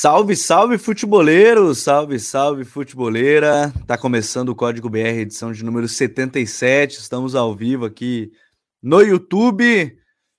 Salve, salve futeboleiro, salve, salve futeboleira. Tá começando o Código BR, edição de número 77. Estamos ao vivo aqui no YouTube.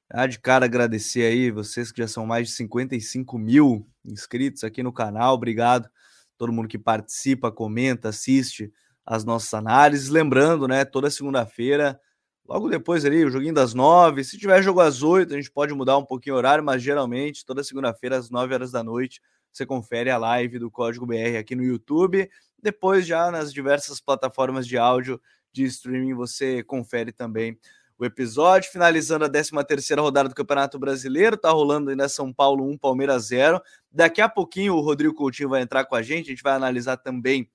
Ah, de cara agradecer aí vocês que já são mais de 55 mil inscritos aqui no canal. Obrigado todo mundo que participa, comenta, assiste as nossas análises. Lembrando, né, toda segunda-feira, logo depois ali, o joguinho das nove. Se tiver jogo às oito, a gente pode mudar um pouquinho o horário, mas geralmente toda segunda-feira às nove horas da noite você confere a live do Código BR aqui no YouTube. Depois, já nas diversas plataformas de áudio de streaming, você confere também o episódio. Finalizando a 13 terceira rodada do Campeonato Brasileiro, tá rolando ainda São Paulo 1, Palmeiras 0. Daqui a pouquinho o Rodrigo Coutinho vai entrar com a gente, a gente vai analisar também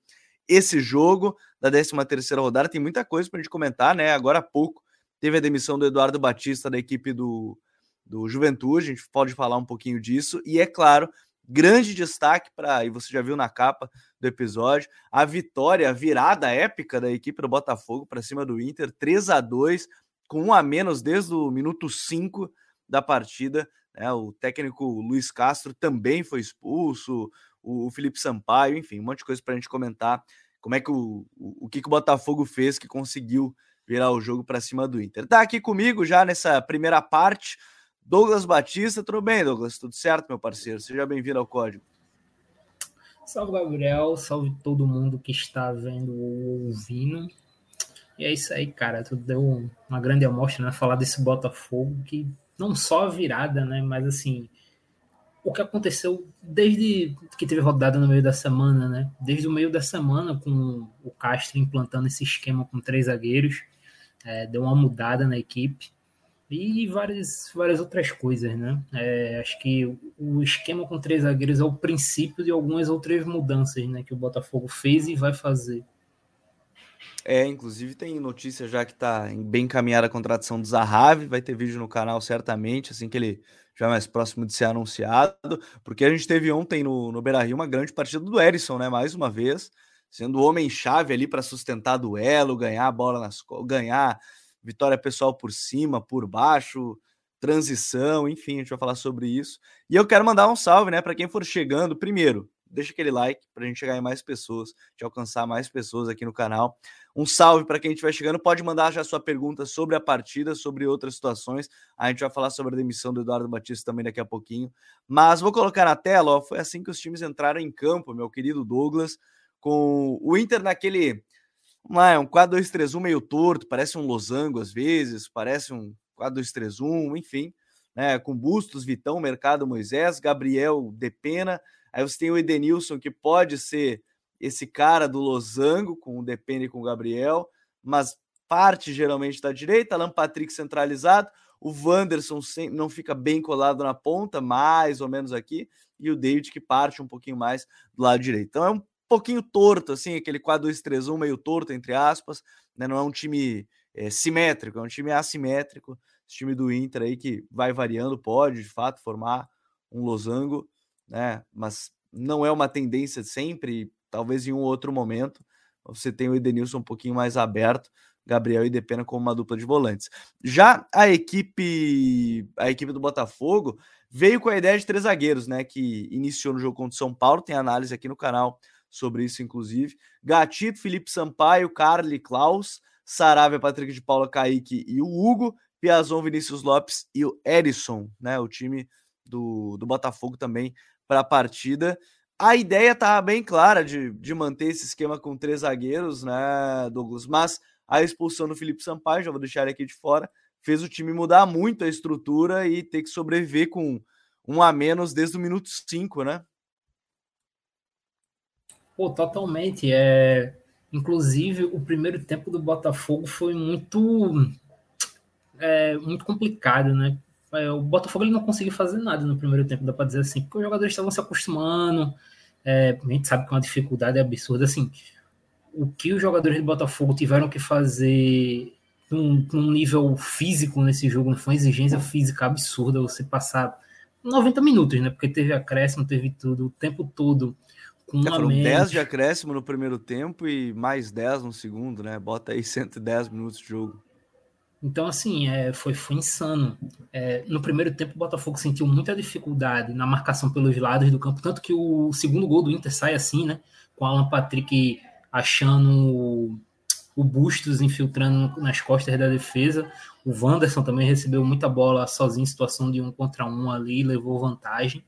esse jogo da 13 terceira rodada. Tem muita coisa para a gente comentar, né? Agora há pouco teve a demissão do Eduardo Batista da equipe do, do Juventude, a gente pode falar um pouquinho disso. E é claro, grande destaque para, e você já viu na capa do episódio, a vitória, a virada épica da equipe do Botafogo para cima do Inter, 3 a 2 com um a menos desde o minuto 5 da partida. Né? O técnico Luiz Castro também foi expulso, o, Felipe Sampaio, enfim, um monte de coisa para a gente comentar. Como é que o, o, o que, que o Botafogo fez que conseguiu virar o jogo para cima do Inter. Tá aqui comigo já nessa primeira parte Douglas Batista, tudo bem, Douglas? Tudo certo, meu parceiro? Seja bem-vindo ao Código. Salve, Gabriel. Salve todo mundo que está vendo ou ouvindo. E é isso aí, cara. Tu deu uma grande amostra, né? Falar desse Botafogo que não só a virada, né? Mas assim, o que aconteceu desde que teve rodada no meio da semana, né? Desde o meio da semana, com o Castro implantando esse esquema com três zagueiros, é, deu uma mudada na equipe e várias, várias outras coisas, né? É, acho que o esquema com três zagueiros é o princípio de algumas outras mudanças, né? Que o Botafogo fez e vai fazer. É, inclusive tem notícia já que está bem encaminhada a contratação do Zahavi, vai ter vídeo no canal certamente, assim que ele já é mais próximo de ser anunciado, porque a gente teve ontem no, no Beira-Rio uma grande partida do Erisson, né? Mais uma vez, sendo o homem-chave ali para sustentar duelo, ganhar a bola nas ganhar vitória pessoal por cima, por baixo, transição, enfim, a gente vai falar sobre isso. E eu quero mandar um salve, né, para quem for chegando. Primeiro, deixa aquele like para a gente chegar em mais pessoas, de alcançar mais pessoas aqui no canal. Um salve para quem estiver chegando. Pode mandar já sua pergunta sobre a partida, sobre outras situações. A gente vai falar sobre a demissão do Eduardo Batista também daqui a pouquinho. Mas vou colocar na tela, ó, foi assim que os times entraram em campo, meu querido Douglas, com o Inter naquele É um 4-2-3-1 meio torto, parece um losango às vezes, parece um 4-2-3-1, enfim, né? Com Bustos, Vitão, Mercado, Moisés, Gabriel, Depena. Aí você tem o Edenilson, que pode ser esse cara do losango, com o Depena e com o Gabriel, mas parte geralmente da direita, Alan Patrick centralizado, o Wanderson não fica bem colado na ponta, mais ou menos aqui, e o David que parte um pouquinho mais do lado direito. Então é um pouquinho torto, assim, aquele 4-2-3-1 meio torto, entre aspas, né? Não é um time é, simétrico, é um time assimétrico. Esse time do Inter aí que vai variando, pode de fato formar um losango, né? Mas não é uma tendência sempre, talvez em um outro momento. Você tem o Edenilson um pouquinho mais aberto, Gabriel e Depena como uma dupla de volantes. Já a equipe, a equipe do Botafogo veio com a ideia de três zagueiros, né? Que iniciou no jogo contra o São Paulo, tem análise aqui no canal sobre isso, inclusive. Gatito, Felipe Sampaio, Carly Klaus, Saravia, Patrick de Paula, Kaique e o Hugo, Piazon, Vinícius Lopes e o Erisson, né? O time do, do Botafogo também para a partida. A ideia tá bem clara de, de manter esse esquema com três zagueiros, né, Douglas? Mas a expulsão do Felipe Sampaio, já vou deixar ele aqui de fora, fez o time mudar muito a estrutura e ter que sobreviver com um a menos desde o minuto 5, né? Pô, totalmente. É... Inclusive, o primeiro tempo do Botafogo foi muito, é, muito complicado, né? É, o Botafogo ele não conseguiu fazer nada no primeiro tempo, dá para dizer assim, porque os jogadores estavam se acostumando. É, a gente sabe que é uma dificuldade absurda. Assim, o que os jogadores do Botafogo tiveram que fazer num, num nível físico nesse jogo, foi uma exigência física absurda você passar 90 minutos, né? Porque teve acréscimo, teve tudo, o tempo todo com é, foram 10 de acréscimo no primeiro tempo e mais 10 no segundo, né? Bota aí 110 minutos de jogo. Então, assim, é, foi, foi insano. É, no primeiro tempo, o Botafogo sentiu muita dificuldade na marcação pelos lados do campo, tanto que o segundo gol do Inter sai assim, né? Com o Alan Patrick achando o Bustos infiltrando nas costas da defesa. O Wanderson também recebeu muita bola sozinho em situação de um contra um ali, levou vantagem.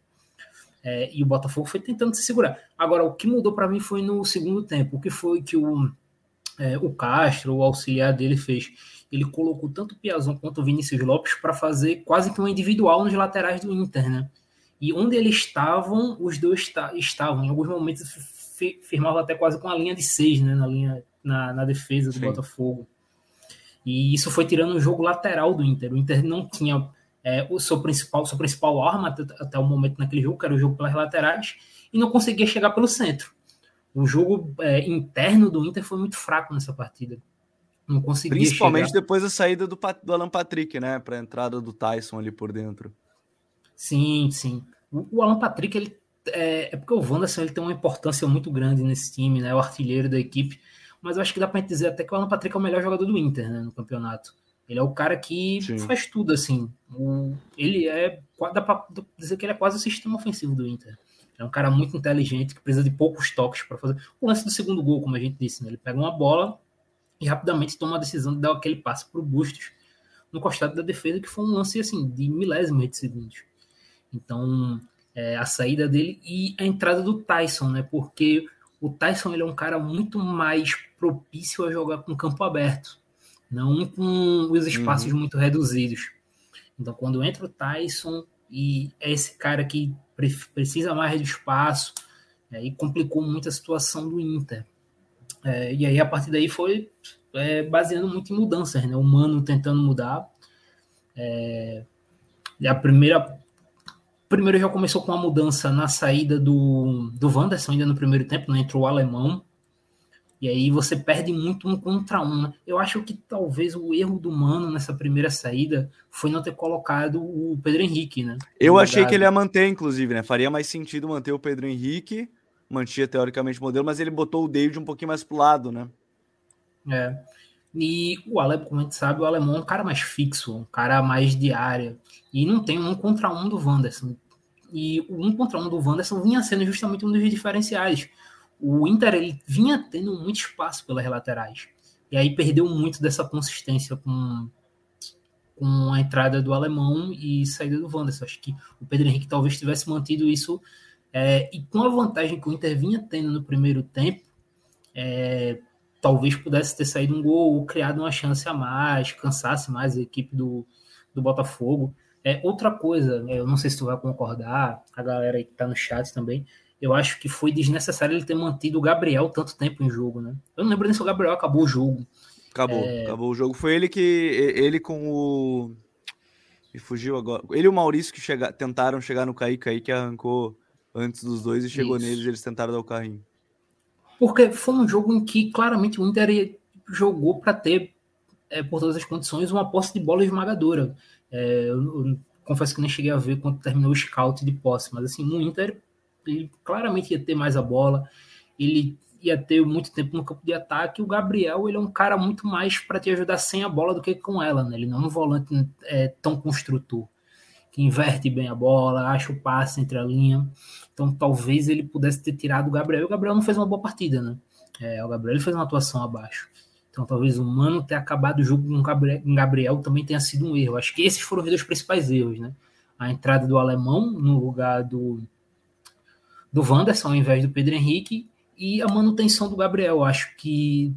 É, e o Botafogo foi tentando se segurar. Agora, o que mudou para mim foi no segundo tempo. O que foi que o, é, o Castro, o auxiliar dele, fez? Ele colocou tanto o Piazon quanto o Vinícius Lopes para fazer quase que um individual nos laterais do Inter, né? E onde eles estavam, os dois estavam. Em alguns momentos firmava até quase com a linha de seis, né? Na, linha, na, na defesa do Sim. Botafogo. E isso foi tirando o jogo lateral do Inter. O Inter não tinha é, o seu principal, sua principal arma até, até, o momento naquele jogo, que era o jogo pelas laterais, e não conseguia chegar pelo centro. O jogo é, interno do Inter foi muito fraco nessa partida. Não conseguia Principalmente chegar. depois da saída do, do Alan Patrick, né? Para a entrada do Tyson ali por dentro. Sim, sim. O, o Alan Patrick, ele é, é, porque o Wanderson ele tem uma importância muito grande nesse time, né? O artilheiro da equipe. Mas eu acho que dá para dizer até que o Alan Patrick é o melhor jogador do Inter né, no campeonato. Ele é o cara que Sim. faz tudo, assim. O, ele é. Dá pra dizer que ele é quase o sistema ofensivo do Inter. É um cara muito inteligente, que precisa de poucos toques para fazer. O lance do segundo gol, como a gente disse, né? ele pega uma bola e rapidamente toma a decisão de dar aquele passe para o Bustos no costado da defesa, que foi um lance assim, de milésimos de segundos. Então, é, a saída dele e a entrada do Tyson, né? Porque o Tyson ele é um cara muito mais propício a jogar com campo aberto não com os espaços uhum. muito reduzidos. Então, quando entra o Tyson e é esse cara que pre precisa mais de espaço, aí complicou muito a situação do Inter. É, e aí, a partir daí, foi é, baseando muito em mudanças, né? O Mano tentando mudar. É, a primeira. Primeiro já começou com a mudança na saída do, do Wanderson, ainda no primeiro tempo, né? entrou o alemão, e aí você perde muito um contra um. Né? Eu acho que talvez o erro do Mano nessa primeira saída foi não ter colocado o Pedro Henrique, né? Eu achei que ele ia manter, inclusive, né? Faria mais sentido manter o Pedro Henrique, mantinha teoricamente o modelo, mas ele botou o David um pouquinho mais pro lado, né? É. E o Alemão, como a gente sabe, o alemão é um cara mais fixo, um cara mais de área. E não tem um contra um do Wanderson. E o um contra um do Wanderson vinha sendo justamente um dos diferenciais o Inter ele vinha tendo muito espaço pelas laterais. E aí perdeu muito dessa consistência com, com a entrada do alemão e saída do Wanderson. Acho que o Pedro Henrique talvez tivesse mantido isso. É, e com a vantagem que o Inter vinha tendo no primeiro tempo, é, talvez pudesse ter saído um gol ou criado uma chance a mais, cansasse mais a equipe do, do Botafogo. É, outra coisa, eu não sei se tu vai concordar, a galera aí que tá no chat também, eu acho que foi desnecessário ele ter mantido o Gabriel tanto tempo em jogo, né? Eu não lembro nem se o Gabriel acabou o jogo. Acabou, é... acabou o jogo. Foi ele que. Ele com o. E fugiu agora. Ele e o Maurício que chega... tentaram chegar no Kaique aí, que arrancou antes dos dois e chegou Isso. neles e eles tentaram dar o carrinho. Porque foi um jogo em que claramente o Inter jogou para ter, é, por todas as condições, uma posse de bola esmagadora. É, eu, eu, confesso que nem cheguei a ver quando terminou o scout de posse, mas assim, no Inter ele claramente ia ter mais a bola, ele ia ter muito tempo no campo de ataque. O Gabriel, ele é um cara muito mais para te ajudar sem a bola do que com ela, né? Ele não é um volante é, tão construtor, que inverte bem a bola, acha o passe entre a linha. Então, talvez ele pudesse ter tirado o Gabriel. O Gabriel não fez uma boa partida, né? É, o Gabriel fez uma atuação abaixo. Então, talvez o Mano ter acabado o jogo com o Gabriel também tenha sido um erro. Acho que esses foram os dois principais erros, né? A entrada do alemão no lugar do, do Wanderson ao invés do Pedro Henrique e a manutenção do Gabriel. Acho que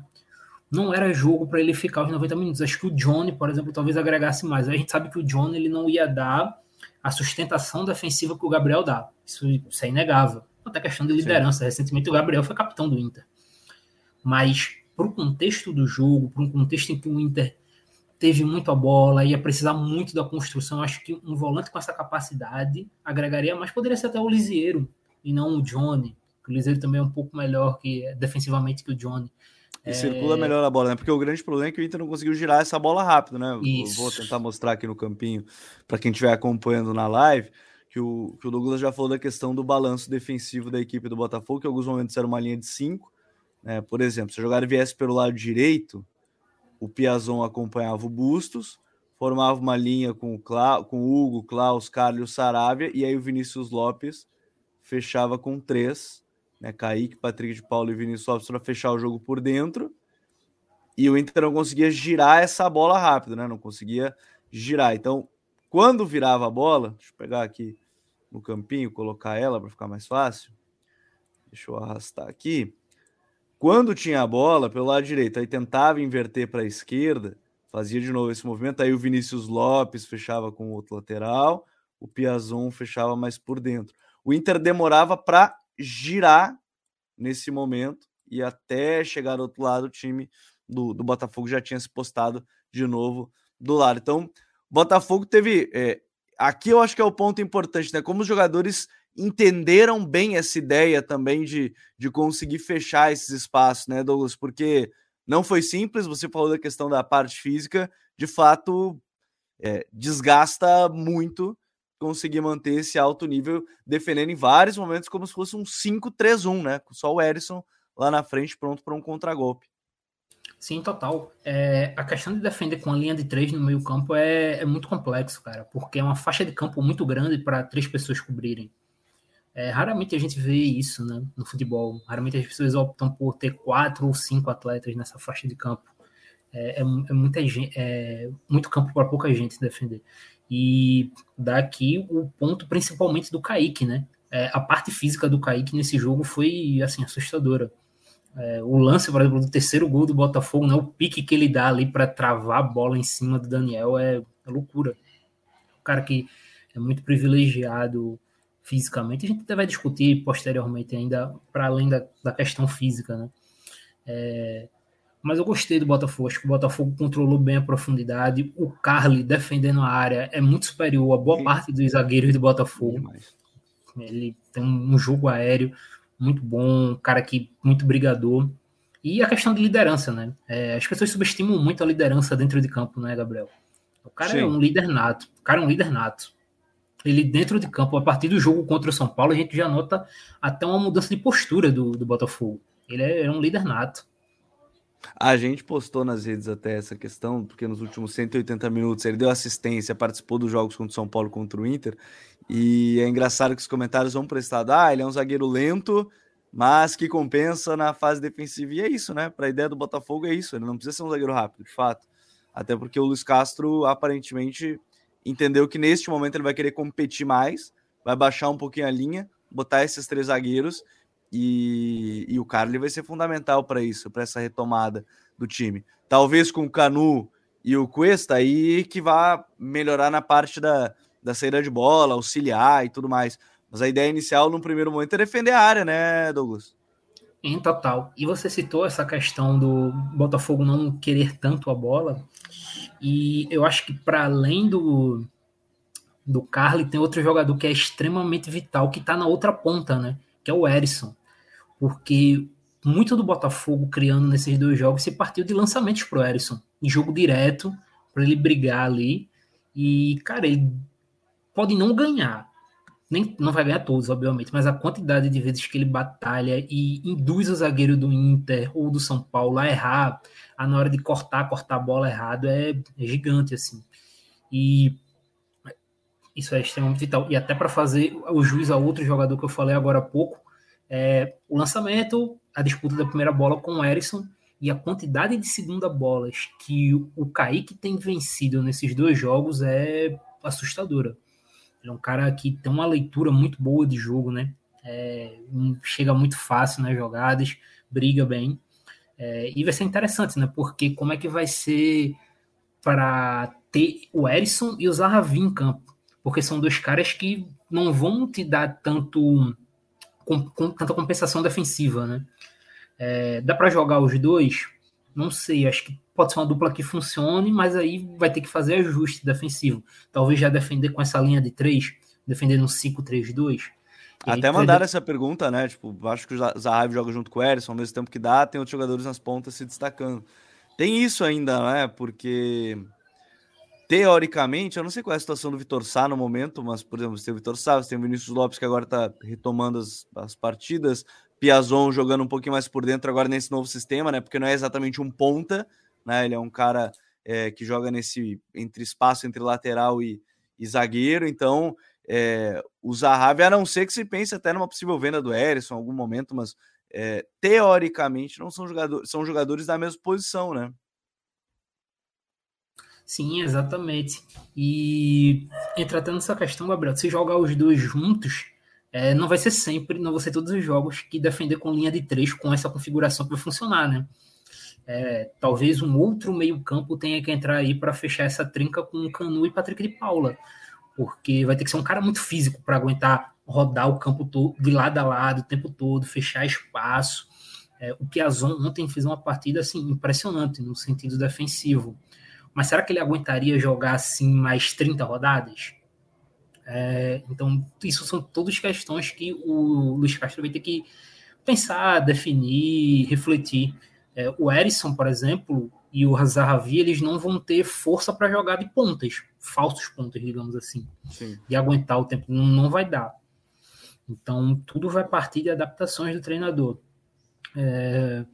não era jogo para ele ficar os 90 minutos. Acho que o Johnny, por exemplo, talvez agregasse mais. A gente sabe que o Johnny ele não ia dar a sustentação defensiva que o Gabriel dá. Isso, isso é inegável. Até questão de liderança. Sim. Recentemente o Gabriel foi capitão do Inter. Mas para o contexto do jogo, para um contexto em que o Inter teve muito a bola, ia precisar muito da construção, acho que um volante com essa capacidade agregaria mais. Poderia ser até o Lisieiro, e não o Johnny. O Liseiro também é um pouco melhor que defensivamente que o Johnny. E é... circula melhor a bola, né? Porque o grande problema é que o Inter não conseguiu girar essa bola rápido, né? Isso. Vou tentar mostrar aqui no campinho para quem estiver acompanhando na live. Que o, que o Douglas já falou da questão do balanço defensivo da equipe do Botafogo, que em alguns momentos era uma linha de cinco. Né? Por exemplo, se a jogada viesse pelo lado direito, o Piazon acompanhava o Bustos, formava uma linha com o, Cla com o Hugo, Klaus, Carlos, Saravia, e aí o Vinícius Lopes fechava com três, né? Kaique, Patrick de Paulo e Vinícius Lopes para fechar o jogo por dentro. E o Inter não conseguia girar essa bola rápido, né? Não conseguia girar. Então, quando virava a bola, deixa eu pegar aqui no campinho, colocar ela para ficar mais fácil. Deixa eu arrastar aqui. Quando tinha a bola pelo lado direito, aí tentava inverter para a esquerda, fazia de novo esse movimento, aí o Vinícius Lopes fechava com o outro lateral, o Piazon fechava mais por dentro. O Inter demorava para girar nesse momento e até chegar do outro lado o time do, do Botafogo já tinha se postado de novo do lado. Então, Botafogo teve. É, aqui eu acho que é o ponto importante, né? Como os jogadores entenderam bem essa ideia também de, de conseguir fechar esses espaços, né, Douglas? Porque não foi simples, você falou da questão da parte física, de fato é, desgasta muito conseguir manter esse alto nível, defendendo em vários momentos como se fosse um 5-3-1, né? Só o Erisson lá na frente pronto para um contragolpe. Sim, total. É, a questão de defender com a linha de três no meio campo é, é muito complexo, cara, porque é uma faixa de campo muito grande para três pessoas cobrirem. É, raramente a gente vê isso né, no futebol. Raramente as pessoas optam por ter quatro ou cinco atletas nessa faixa de campo. É, é, é muita é muito campo para pouca gente defender. E daqui o ponto principalmente do Kaique, né? É, a parte física do Kaique nesse jogo foi assim assustadora. É, o lance, por exemplo, do terceiro gol do Botafogo, né, o pique que ele dá ali para travar a bola em cima do Daniel é, é loucura. O cara que é muito privilegiado fisicamente. A gente até vai discutir posteriormente ainda, para além da, da questão física, né? É, mas eu gostei do Botafogo, acho que o Botafogo controlou bem a profundidade. O Carly defendendo a área é muito superior a boa parte dos zagueiros do Botafogo. Ele tem um jogo aéreo muito bom, um cara que muito brigador. E a questão de liderança, né? É, as pessoas subestimam muito a liderança dentro de campo, né, Gabriel? O cara é Sim. é um líder nato. O cara é um líder nato ele dentro de campo, a partir do jogo contra o São Paulo, a gente já nota até uma mudança de postura do, do Botafogo. Ele é, é um líder nato. A gente postou nas redes até essa questão, porque nos últimos 180 minutos ele deu assistência, participou dos jogos contra o São Paulo contra o Inter. E é engraçado que os comentários vão para o estado: ah, ele é um zagueiro lento, mas que compensa na fase defensiva. E é isso, né? Para a ideia do Botafogo é isso. Ele não precisa ser um zagueiro rápido, de fato. Até porque o Luiz Castro aparentemente entendeu que neste momento ele vai querer competir mais, vai baixar um pouquinho a linha, botar esses três zagueiros e, e o Carly vai ser fundamental para isso, para essa retomada do time. Talvez com o Canu e o Cuesta aí que vá melhorar na parte da, da saída de bola, auxiliar e tudo mais. Mas a ideia inicial no primeiro momento é defender a área, né, Douglas? Em total. E você citou essa questão do Botafogo não querer tanto a bola. E eu acho que para além do, do Carly, tem outro jogador que é extremamente vital, que está na outra ponta, né? Que é o Erisson. Porque muito do Botafogo criando nesses dois jogos se partiu de lançamentos pro Erisson. Em jogo direto, para ele brigar ali. E, cara, ele pode não ganhar, nem não vai ganhar todos, obviamente, mas a quantidade de vezes que ele batalha e induz o zagueiro do Inter ou do São Paulo a errar, a na hora de cortar, cortar a bola errado é, é gigante assim. E isso é extremamente vital. E até para fazer o juiz a outro jogador que eu falei agora há pouco, é, o lançamento, a disputa da primeira bola com o Erisson e a quantidade de segunda bolas que o Kaique tem vencido nesses dois jogos é assustadora. Ele é um cara que tem uma leitura muito boa de jogo, né? É, chega muito fácil nas jogadas, briga bem. É, e vai ser interessante, né? Porque como é que vai ser para ter o Erisson e o Zahavi em campo? Porque são dois caras que não vão te dar tanto com, com tanta compensação defensiva, né? É, dá para jogar os dois? Não sei, acho que pode ser uma dupla que funcione, mas aí vai ter que fazer ajuste defensivo. Talvez já defender com essa linha de três, defender no 5-3-2. Até mandaram essa pergunta, né? Tipo, acho que o Zahavi joga junto com o Erisson, ao mesmo tempo que dá, tem outros jogadores nas pontas se destacando. Tem isso ainda, né? Porque teoricamente, eu não sei qual é a situação do Vitor Sá no momento, mas, por exemplo, você tem o Vitor Sá, você tem o Vinícius Lopes que agora tá retomando as, as partidas, Piazon jogando um pouquinho mais por dentro agora nesse novo sistema, né? Porque não é exatamente um ponta, né? Ele é um cara é, que joga nesse entre espaço entre lateral e, e zagueiro, então é, o Zahavi, a não ser que se pense até numa possível venda do Erisson em algum momento, mas é, teoricamente não são jogadores, são jogadores da mesma posição, né? Sim, exatamente. E tratando essa questão, Gabriel, se jogar os dois juntos, é, não vai ser sempre, não vão ser todos os jogos que defender com linha de três com essa configuração para funcionar, né? É, talvez um outro meio-campo tenha que entrar aí para fechar essa trinca com o Canu e Patrick de Paula, porque vai ter que ser um cara muito físico para aguentar rodar o campo todo, de lado a lado, o tempo todo, fechar espaço. É, o Piazon ontem fez uma partida assim impressionante no sentido defensivo. Mas será que ele aguentaria jogar assim mais 30 rodadas? É, então, isso são todas questões que o Luiz Castro vai ter que pensar, definir, refletir. É, o Erisson, por exemplo, e o Zahavi, eles não vão ter força para jogar de pontas, falsos pontas, digamos assim, Sim. de aguentar o tempo. Não, não vai dar. Então, tudo vai partir de adaptações do treinador. É,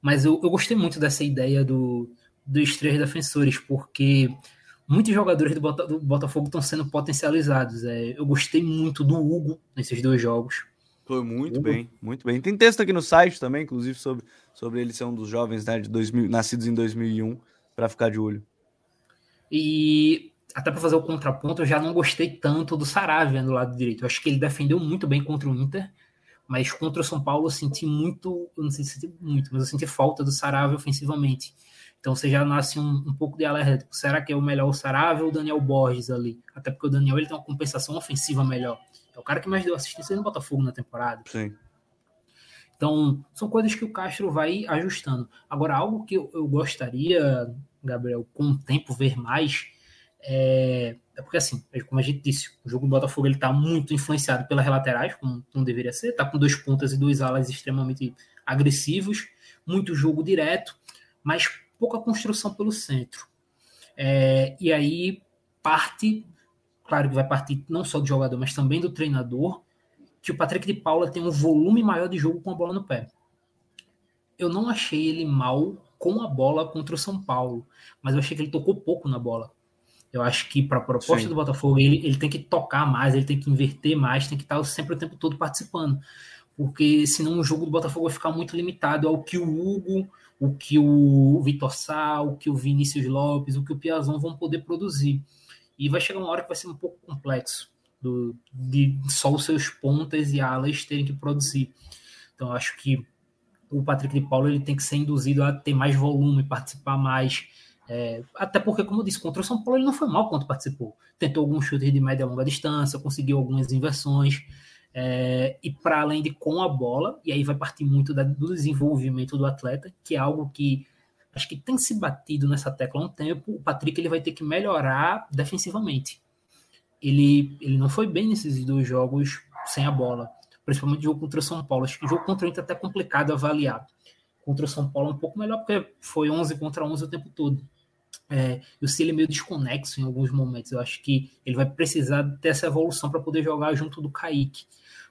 mas eu, eu, gostei muito dessa ideia do, dos três defensores, porque muitos jogadores do, Bota, do Botafogo estão sendo potencializados. É, eu gostei muito do Hugo nesses dois jogos. Foi muito Hugo. bem, muito bem. Tem texto aqui no site também, inclusive, sobre, sobre ele ser um dos jovens né, de 2000, nascidos em 2001, para ficar de olho. E até para fazer o contraponto, eu já não gostei tanto do Saravia do lado direito. Eu acho que ele defendeu muito bem contra o Inter, mas contra o São Paulo eu senti muito, eu não sei se senti muito, mas eu senti falta do Saravia ofensivamente. Então você já nasce um, um pouco de alerta. Tipo, será que é o melhor o Saravia ou o Daniel Borges ali? Até porque o Daniel ele tem uma compensação ofensiva melhor. É o cara que mais deu assistência no Botafogo na temporada. Sim. Então, são coisas que o Castro vai ajustando. Agora, algo que eu, eu gostaria, Gabriel, com o tempo ver mais, é, é, porque, assim, como a gente disse, o jogo do Botafogo ele está muito influenciado pelas laterais, como não deveria ser. Está com dois pontas e dois alas extremamente agressivos, muito jogo direto, mas pouca construção pelo centro. É, e aí parte, claro que vai partir não só do jogador, mas também do treinador, que o Patrick de Paula tem um volume maior de jogo com a bola no pé. Eu não achei ele mal com a bola contra o São Paulo, mas eu achei que ele tocou pouco na bola. Eu acho que para a proposta Sim. do Botafogo, ele, ele tem que tocar mais, ele tem que inverter mais, tem que estar sempre o tempo todo participando. Porque senão o jogo do Botafogo vai ficar muito limitado ao que o Hugo, o que o Vitor Sá, o que o Vinícius Lopes, o que o Piazão vão poder produzir. E vai chegar uma hora que vai ser um pouco complexo do, de só os seus pontas e alas terem que produzir. Então acho que o Patrick de Paulo ele tem que ser induzido a ter mais volume, participar mais, é, até porque, como eu disse, contra o São Paulo ele não foi mal quando participou. Tentou alguns chutes de média e longa distância, conseguiu algumas inversões. É, e para além de com a bola, e aí vai partir muito da, do desenvolvimento do atleta, que é algo que acho que tem se batido nessa tecla há um tempo. O Patrick ele vai ter que melhorar defensivamente. Ele, ele não foi bem nesses dois jogos sem a bola, principalmente o jogo contra o São Paulo. Acho que o jogo contra o Inter é até complicado avaliar. Contra o São Paulo é um pouco melhor, porque foi 11 contra 11 o tempo todo. É, eu sei ele é meio desconexo em alguns momentos. Eu acho que ele vai precisar ter essa evolução para poder jogar junto do Kaique.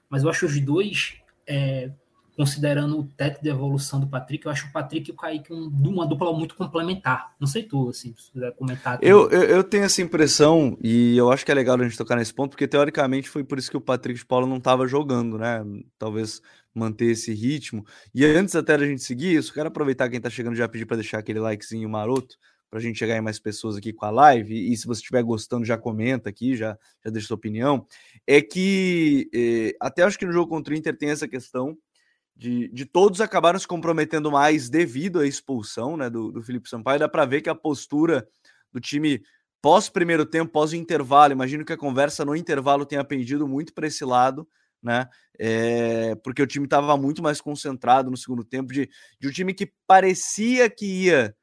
Mas eu acho os dois, é, considerando o teto de evolução do Patrick, eu acho o Patrick e o Kaique um, uma dupla muito complementar. Não sei tu, assim, se quiser comentar. Eu, eu, eu, tenho essa impressão, e eu acho que é legal a gente tocar nesse ponto, porque teoricamente foi por isso que o Patrick de Paulo não estava jogando, né? Talvez manter esse ritmo. E antes até da gente seguir isso, quero aproveitar quem está chegando já pedir para deixar aquele likezinho maroto para a gente chegar em mais pessoas aqui com a live, e se você estiver gostando, já comenta aqui, já, já deixa sua opinião, é que eh, até acho que no jogo contra o Inter tem essa questão de, de todos acabaram se comprometendo mais devido à expulsão né, do, do Felipe Sampaio, dá para ver que a postura do time pós primeiro tempo, pós intervalo, imagino que a conversa no intervalo tenha pendido muito para esse lado, né? É, porque o time estava muito mais concentrado no segundo tempo, de, de um time que parecia que ia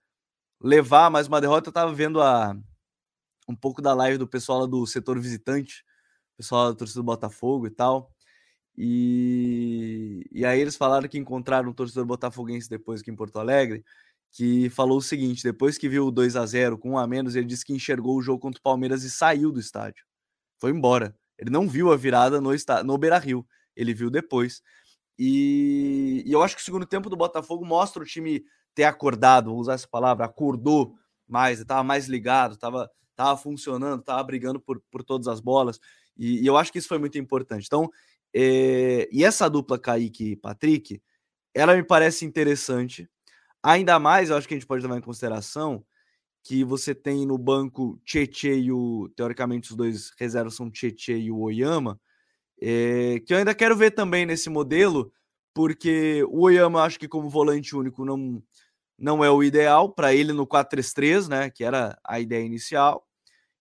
levar mais uma derrota. Eu estava vendo a, um pouco da live do pessoal do setor visitante, pessoal da torcida do Botafogo e tal. E, e aí eles falaram que encontraram um torcedor botafoguense depois aqui em Porto Alegre, que falou o seguinte: depois que viu o 2 a 0 com um a menos, ele disse que enxergou o jogo contra o Palmeiras e saiu do estádio. Foi embora. Ele não viu a virada no, no Beira Rio, ele viu depois. E, e, eu acho que o segundo tempo do Botafogo mostra o time ter acordado, vou usar essa palavra, acordou mais, estava mais ligado, estava tava funcionando, estava brigando por, por todas as bolas. E, e, eu acho que isso foi muito importante. Então, é, e essa dupla Kaique e Patrick, ela me parece interessante. Ainda mais, eu acho que a gente pode levar em consideração que você tem no banco Tietê e o. Teoricamente, os dois reservas são Tietê e o Oyama. É, que eu ainda quero ver também nesse modelo, porque o Oyama, acho que como volante único, não, não é o ideal para ele no 4-3-3, né? Que era a ideia inicial.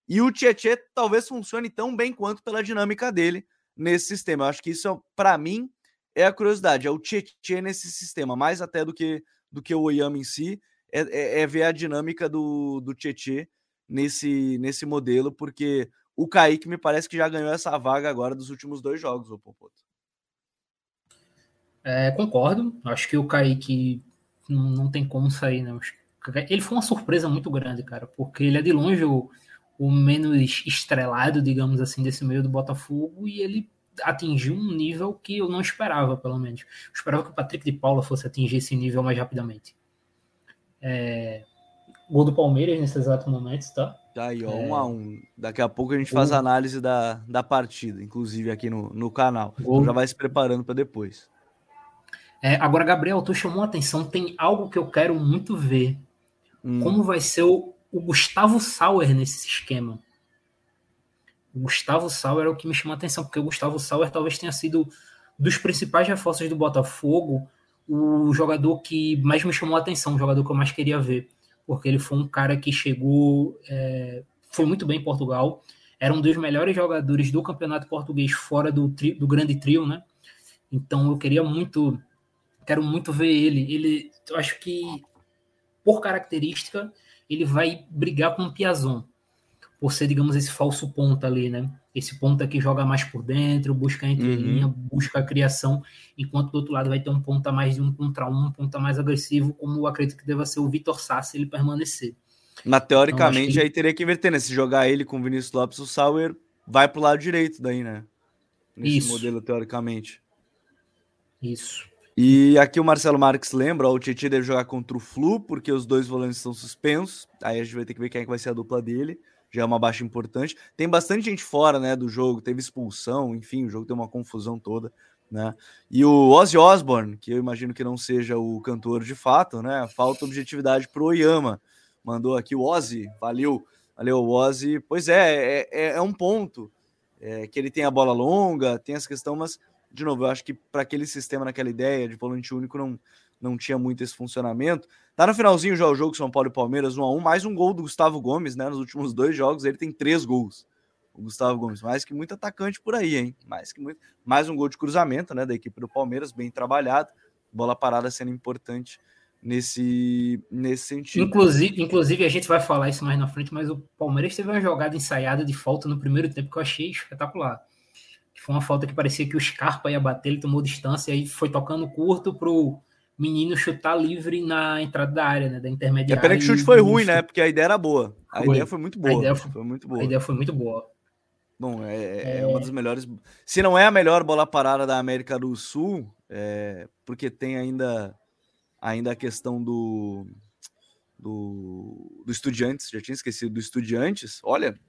E o Tietê talvez funcione tão bem quanto pela dinâmica dele nesse sistema. Eu acho que isso, para mim, é a curiosidade. É o Tietê nesse sistema, mais até do que, do que o Oyama em si é, é, é ver a dinâmica do, do Tietê nesse, nesse modelo, porque o Kaique me parece que já ganhou essa vaga agora dos últimos dois jogos, o Popoto. É, concordo. Acho que o Kaique não, não tem como sair, né? Ele foi uma surpresa muito grande, cara, porque ele é de longe o, o menos estrelado, digamos assim, desse meio do Botafogo e ele atingiu um nível que eu não esperava, pelo menos. Eu esperava que o Patrick de Paula fosse atingir esse nível mais rapidamente. É, gol do Palmeiras nesse exato momento, tá? Tá aí, ó, é... um a um. Daqui a pouco a gente faz a análise da, da partida, inclusive aqui no, no canal. Gol... Então já vai se preparando para depois. É, agora, Gabriel, tu chamou a atenção, tem algo que eu quero muito ver. Hum. Como vai ser o, o Gustavo Sauer nesse esquema? O Gustavo Sauer é o que me chama a atenção, porque o Gustavo Sauer talvez tenha sido dos principais reforços do Botafogo o jogador que mais me chamou a atenção, o jogador que eu mais queria ver, porque ele foi um cara que chegou, é, foi muito bem em Portugal, era um dos melhores jogadores do campeonato português fora do, tri, do grande trio, né? Então eu queria muito, quero muito ver ele. Ele, eu acho que por característica ele vai brigar com o Piazon, por ser, digamos, esse falso ponta ali, né? esse ponta que joga mais por dentro, busca entre uhum. linha, busca a criação, enquanto do outro lado vai ter um ponta mais de um contra um, um ponta mais agressivo, como eu acredito que deva ser o Vitor Sá se ele permanecer. Mas teoricamente então, aí teria que inverter, né? Se jogar ele com o Vinícius Lopes, o Sauer vai pro lado direito daí, né? Nesse Isso. modelo, teoricamente. Isso. E aqui o Marcelo Marques lembra, ó, o Tietchan deve jogar contra o Flu, porque os dois volantes estão suspensos. Aí a gente vai ter que ver quem é que vai ser a dupla dele já é uma baixa importante. Tem bastante gente fora, né, do jogo, teve expulsão, enfim, o jogo tem uma confusão toda, né? E o Ozzy Osbourne, que eu imagino que não seja o cantor de fato, né? Falta objetividade pro Oyama. Mandou aqui o Ozzy, valeu, valeu Ozzy. Pois é, é, é, é um ponto é, que ele tem a bola longa, tem essa questão, mas de novo, eu acho que para aquele sistema, naquela ideia de volante único, não, não tinha muito esse funcionamento. Tá no finalzinho já o jogo São Paulo e Palmeiras 1 a 1 mais um gol do Gustavo Gomes, né? Nos últimos dois jogos ele tem três gols. O Gustavo Gomes, mais que muito atacante por aí, hein? Mais que muito, mais um gol de cruzamento, né, da equipe do Palmeiras, bem trabalhado. Bola parada sendo importante nesse nesse sentido. Inclusive, inclusive a gente vai falar isso mais na frente, mas o Palmeiras teve uma jogada ensaiada de falta no primeiro tempo que eu achei espetacular. Foi uma falta que parecia que o Scarpa ia bater, ele tomou distância e foi tocando curto pro menino chutar livre na entrada da área, né? Da intermediária. É pena que o chute foi ruim, né? Porque a ideia era boa. A foi. ideia foi muito boa. A ideia foi, foi, muito boa. A ideia foi muito boa. Bom, é, é, é, uma das melhores. Se não é a melhor bola parada da América do Sul, é, porque tem ainda, ainda a questão do, do, do Estudiantes. Já tinha esquecido do Estudiantes. Olha,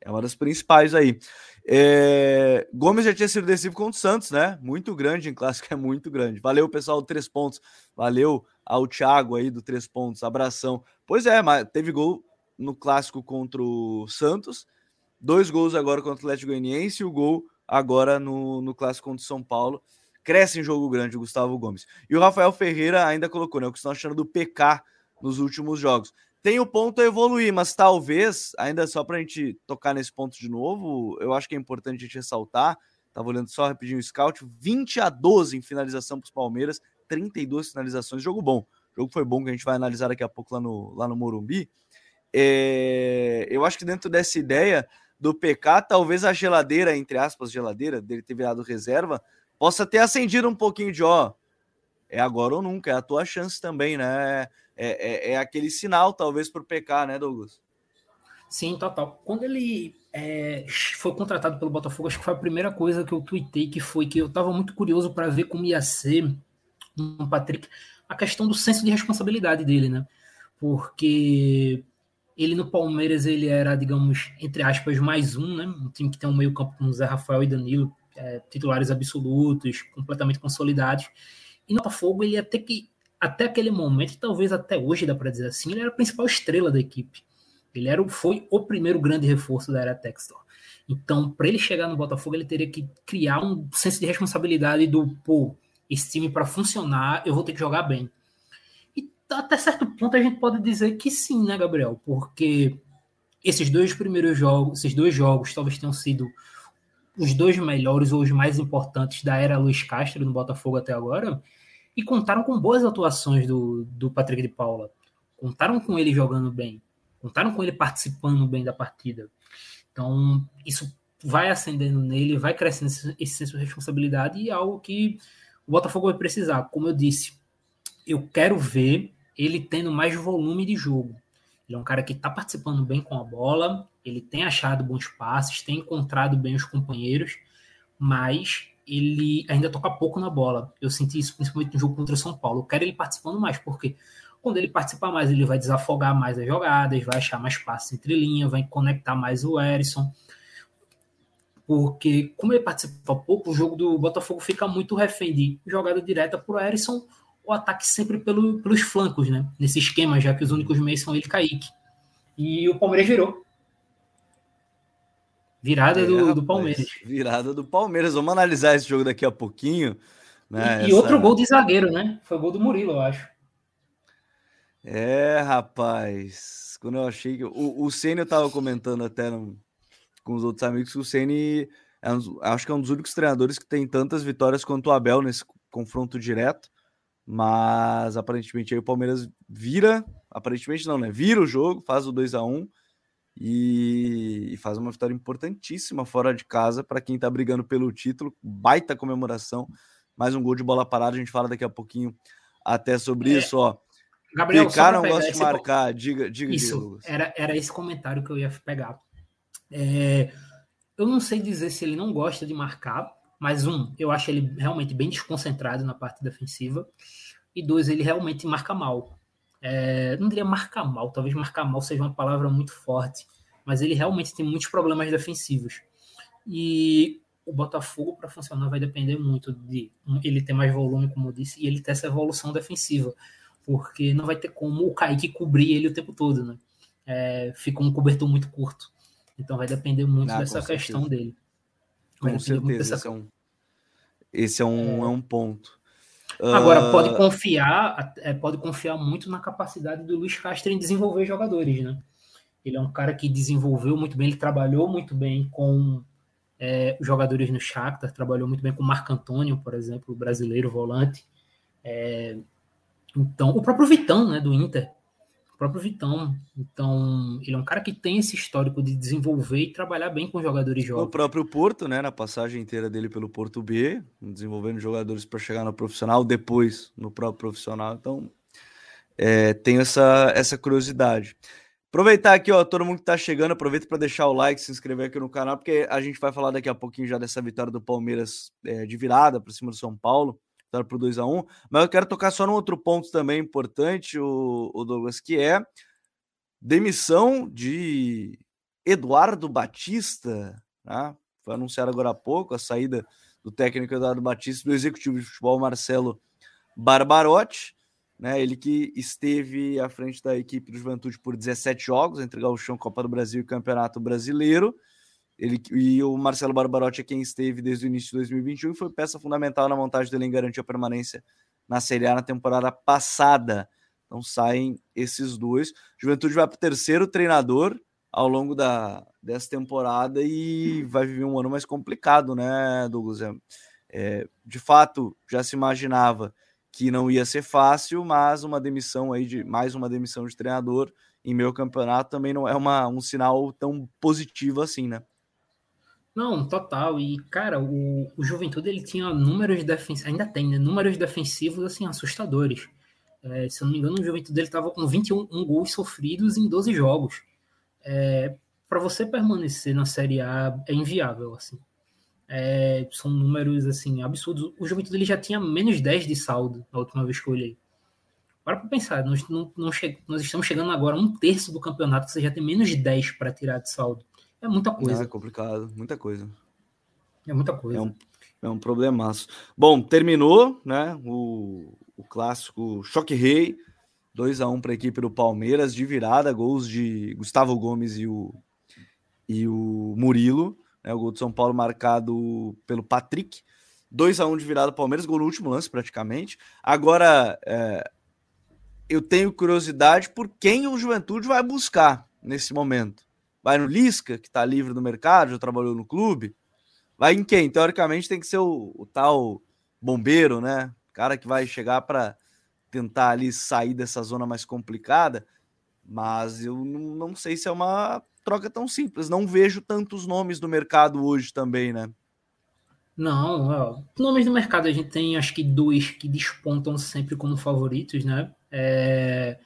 é uma das principais aí. É... Gomes já tinha sido decisivo contra o Santos, né? Muito grande em clássico, é muito grande. Valeu, pessoal, Três Pontos. Valeu ao Thiago aí do Três Pontos. Abração. Pois é, mas teve gol no clássico contra o Santos. Dois gols agora contra o Atlético Goianiense e o gol agora no, no clássico contra o São Paulo. Cresce em jogo grande o Gustavo Gomes. E o Rafael Ferreira ainda colocou, né? O que estão achando do PK nos últimos jogos tem o ponto a evoluir, mas talvez, ainda só para a gente tocar nesse ponto de novo, eu acho que é importante a gente ressaltar. Estava olhando só rapidinho o scout: 20 a 12 em finalização para os Palmeiras, 32 finalizações. Jogo bom. Jogo foi bom que a gente vai analisar daqui a pouco lá no, lá no Morumbi. É, eu acho que dentro dessa ideia do PK, talvez a geladeira, entre aspas, geladeira, dele ter virado reserva, possa ter acendido um pouquinho de ó. É agora ou nunca, é a tua chance também, né? É, é, é aquele sinal, talvez, para o PK, né, Douglas? Sim, total. Quando ele é, foi contratado pelo Botafogo, acho que foi a primeira coisa que eu tuitei, que foi que eu estava muito curioso para ver como ia ser um Patrick. a questão do senso de responsabilidade dele, né? Porque ele no Palmeiras ele era, digamos, entre aspas, mais um, né? Um time que tem um meio campo com Zé Rafael e Danilo, é, titulares absolutos, completamente consolidados. E no Botafogo ele até que até aquele momento, talvez até hoje dá para dizer assim, ele era a principal estrela da equipe. Ele era, foi o primeiro grande reforço da era Textor. Então, para ele chegar no Botafogo, ele teria que criar um senso de responsabilidade do, pô, esse time para funcionar, eu vou ter que jogar bem. E até certo ponto a gente pode dizer que sim, né, Gabriel? Porque esses dois primeiros jogos, esses dois jogos talvez tenham sido os dois melhores ou os mais importantes da era Luiz Castro no Botafogo até agora, e contaram com boas atuações do, do Patrick de Paula. Contaram com ele jogando bem, contaram com ele participando bem da partida. Então, isso vai acendendo nele, vai crescendo esse senso de responsabilidade e é algo que o Botafogo vai precisar. Como eu disse, eu quero ver ele tendo mais volume de jogo. Ele é um cara que está participando bem com a bola, ele tem achado bons passes, tem encontrado bem os companheiros, mas ele ainda toca pouco na bola. Eu senti isso principalmente no jogo contra o São Paulo. Eu quero ele participando mais, porque quando ele participar mais, ele vai desafogar mais as jogadas, vai achar mais passes entre linha, vai conectar mais o Erisson. Porque, como ele participa pouco, o jogo do Botafogo fica muito refém de jogada direta por Erisson o ataque sempre pelo, pelos flancos, né? Nesse esquema, já que os únicos meios são ele e Kaique. E o Palmeiras virou. Virada é, do, rapaz, do, Palmeiras. Virada do Palmeiras. Vamos analisar esse jogo daqui a pouquinho. Né? E, Essa... outro gol de zagueiro, né? Foi o gol do Murilo, eu acho. É, rapaz. Quando eu achei que. O, o Ceni eu tava comentando até no... com os outros amigos que o Ceni é um, acho que é um dos únicos treinadores que tem tantas vitórias quanto o Abel nesse confronto direto. Mas aparentemente aí o Palmeiras vira. Aparentemente não, né? Vira o jogo, faz o 2 a 1 e, e faz uma vitória importantíssima fora de casa para quem está brigando pelo título. Baita comemoração. Mais um gol de bola parada. A gente fala daqui a pouquinho até sobre é. isso, ó. Gabriel, não gosta de marcar. Diga, diga, Isso, diga, era, era esse comentário que eu ia pegar. É, eu não sei dizer se ele não gosta de marcar, mas um, eu acho ele realmente bem desconcentrado na parte defensiva. E dois, ele realmente marca mal. É, não diria marcar mal, talvez marcar mal seja uma palavra muito forte, mas ele realmente tem muitos problemas defensivos. E o Botafogo, para funcionar, vai depender muito de ele ter mais volume, como eu disse, e ele ter essa evolução defensiva, porque não vai ter como o Kaique cobrir ele o tempo todo, né? É, fica um cobertor muito curto. Então vai depender muito ah, dessa questão dele. Vai com certeza, dessa... esse é um, esse é um, é. é um ponto. Agora, pode ah, confiar, é, pode confiar muito na capacidade do Luiz Castro em desenvolver jogadores, né? Ele é um cara que desenvolveu muito bem, ele trabalhou muito bem com é, jogadores no Shakhtar, trabalhou muito bem com o Marco Antônio, por exemplo, o brasileiro volante. É, então, o próprio Vitão, né, do Inter, próprio Vitão. Então, ele é um cara que tem esse histórico de desenvolver e trabalhar bem com jogadores jovens. O próprio Porto, né, na passagem inteira dele pelo Porto B, desenvolvendo jogadores para chegar no profissional, depois no próprio profissional. Então, é, tenho essa, essa curiosidade. Aproveitar aqui, ó, todo mundo que tá chegando, aproveita para deixar o like, se inscrever aqui no canal, porque a gente vai falar daqui a pouquinho já dessa vitória do Palmeiras é, de virada para cima do São Paulo vitória por 2 a 1 Mas eu quero tocar só num outro ponto também importante, o, o Douglas, que é demissão de Eduardo Batista. Né? Foi anunciado agora há pouco a saída do técnico Eduardo Batista, do executivo de futebol Marcelo Barbarotti. Né, ele que esteve à frente da equipe do Juventude por 17 jogos, entre Gauchão, Copa do Brasil e Campeonato Brasileiro. Ele, e o Marcelo Barbarotti é quem esteve desde o início de 2021 e foi peça fundamental na montagem dele em garantir a permanência na Série A na temporada passada. Então saem esses dois. Juventude vai para o terceiro treinador ao longo da, dessa temporada e vai viver um ano mais complicado, né, Douglas? É, é, de fato, já se imaginava que não ia ser fácil, mas uma demissão aí de mais uma demissão de treinador em meu campeonato também não é uma, um sinal tão positivo assim, né? Não, total. E, cara, o, o Juventude ele tinha números defensivos, ainda tem, né? Números defensivos, assim, assustadores. É, se eu não me engano, o Juventude ele estava com 21 um gols sofridos em 12 jogos. É, para você permanecer na Série A é inviável, assim. É, são números, assim, absurdos. O Juventude ele já tinha menos 10 de saldo na última vez que eu olhei. para para pensar, nós, não, não che... nós estamos chegando agora a um terço do campeonato, você já tem menos de 10 para tirar de saldo. É muita coisa. Não, é complicado, muita coisa. É muita coisa. É um, é um problemaço. Bom, terminou, né? O, o clássico Choque Rei. 2 a 1 para a equipe do Palmeiras de virada, gols de Gustavo Gomes e o, e o Murilo. Né, o gol de São Paulo marcado pelo Patrick. 2 a 1 de virada Palmeiras, gol no último lance praticamente. Agora, é, eu tenho curiosidade por quem o Juventude vai buscar nesse momento. Vai no Lisca, que está livre do mercado, já trabalhou no clube. Vai em quem? Teoricamente tem que ser o, o tal bombeiro, né? cara que vai chegar para tentar ali sair dessa zona mais complicada. Mas eu não, sei se é uma troca tão simples. Não vejo tantos nomes no mercado hoje também, né? Não, ó, nomes do mercado a gente tem acho que dois que despontam sempre como favoritos, né? É,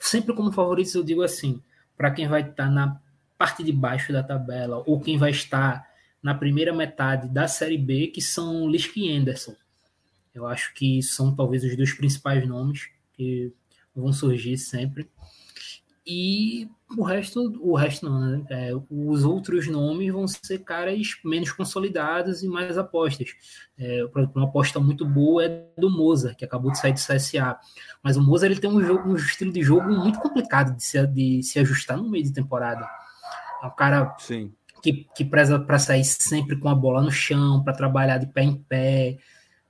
sempre como favoritos eu digo assim, para quem vai estar tá na parte de baixo da tabela ou quem vai estar na primeira metade da Série B, que são Lisk e Anderson. Eu acho que são talvez os dois principais nomes que vão surgir sempre. E o resto, o resto não, né? É, os outros nomes vão ser caras menos consolidados e mais apostas. É, por exemplo, uma aposta muito boa é do Moza, que acabou de sair do CSA. Mas o Moza ele tem um, jogo, um estilo de jogo muito complicado de se, de se ajustar no meio de temporada. É um cara Sim. Que, que preza para sair sempre com a bola no chão, para trabalhar de pé em pé,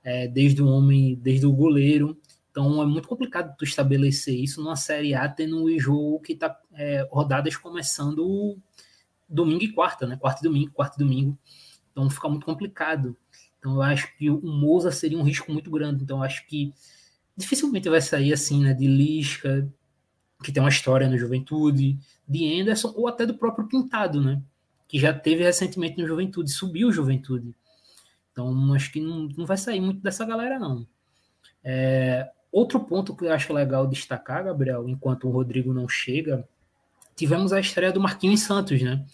é, desde o homem, desde o goleiro. Então é muito complicado tu estabelecer isso numa Série A, tendo um jogo que tá é, rodadas começando domingo e quarta, né? Quarta e domingo, quarta e domingo. Então fica muito complicado. Então eu acho que o Moza seria um risco muito grande. Então eu acho que dificilmente vai sair assim, né? De Lisca, que tem uma história no Juventude, de Anderson, ou até do próprio Pintado, né? Que já teve recentemente no Juventude, subiu o Juventude. Então acho que não, não vai sair muito dessa galera, não. É, Outro ponto que eu acho legal destacar, Gabriel, enquanto o Rodrigo não chega, tivemos a estreia do Marquinhos Santos, né?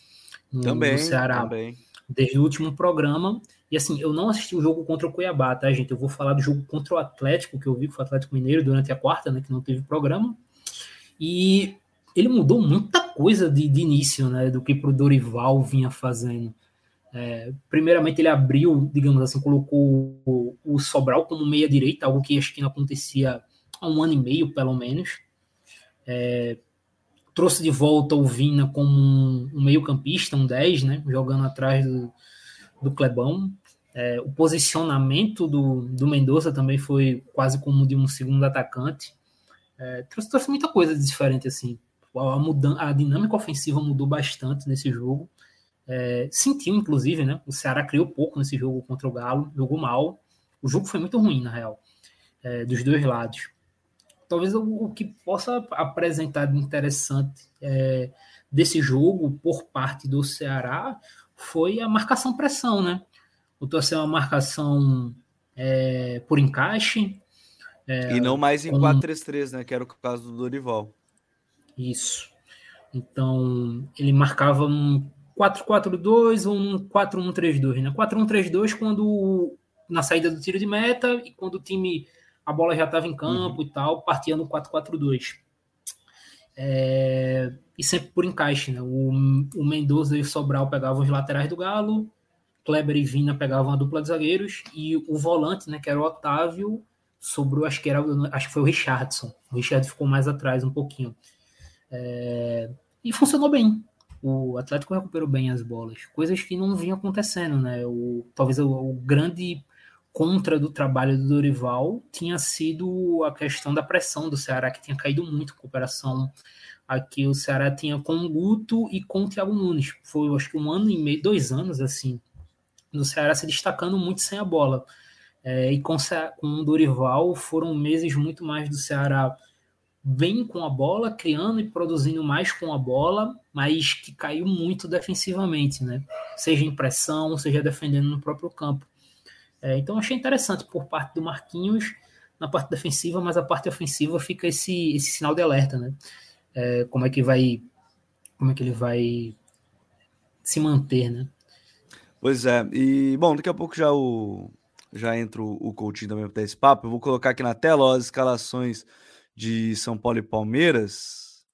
No, também, no Ceará. Também. Desde o último programa. E assim, eu não assisti o jogo contra o Cuiabá, tá, gente? Eu vou falar do jogo contra o Atlético, que eu vi com o Atlético Mineiro durante a quarta, né? Que não teve programa. E ele mudou muita coisa de, de início, né? Do que pro Dorival vinha fazendo. É, primeiramente, ele abriu, digamos assim, colocou o, o Sobral como meia-direita, algo que acho que não acontecia há um ano e meio, pelo menos. É, trouxe de volta o Vina como um, um meio-campista, um 10, né, jogando atrás do, do Clebão. É, o posicionamento do, do Mendonça também foi quase como de um segundo atacante. É, trouxe, trouxe muita coisa diferente assim. A, mudança, a dinâmica ofensiva mudou bastante nesse jogo. É, sentiu, inclusive, né? O Ceará criou pouco nesse jogo contra o Galo, jogou mal. O jogo foi muito ruim, na real, é, dos dois lados. Talvez o, o, que possa apresentar de interessante é, desse jogo por parte do Ceará foi a marcação-pressão, né? Voltou a ser uma marcação é, por encaixe. É, e não mais em com... 4-3-3, né? Que era o caso do Dorival. Isso. Então, ele marcava um 4-4-2 ou um 4-1-3-2, né? 4-1-3-2 quando na saída do tiro de meta e quando o time a bola já estava em campo uhum. e tal, partia no 4-4-2. É, e sempre por encaixe, né? O, o Mendoza e o Sobral pegavam os laterais do Galo, Kleber e Vina pegavam a dupla de zagueiros e o volante, né, que era o Otávio, sobrou, acho que era, acho que foi o Richardson. O Richard ficou mais atrás um pouquinho. É, e funcionou bem o Atlético recuperou bem as bolas, coisas que não vinham acontecendo, né? O, talvez o, o grande contra do trabalho do Dorival tinha sido a questão da pressão do Ceará, que tinha caído muito a cooperação. Aqui o Ceará tinha com o Guto e com o Thiago Nunes. Foi, acho que um ano e meio, dois anos, assim, do Ceará se destacando muito sem a bola. É, e com, com o Dorival foram meses muito mais do Ceará bem com a bola, criando e produzindo mais com a bola, mas que caiu muito defensivamente, né? Seja em pressão, seja defendendo no próprio campo. É, então achei interessante por parte do Marquinhos na parte defensiva, mas a parte ofensiva fica esse, esse sinal de alerta, né? É, como é que vai, como é que ele vai se manter, né? Pois é, e bom, daqui a pouco já o já entra o, Coutinho também para esse papo. Eu vou colocar aqui na tela ó, as escalações de São Paulo e Palmeiras,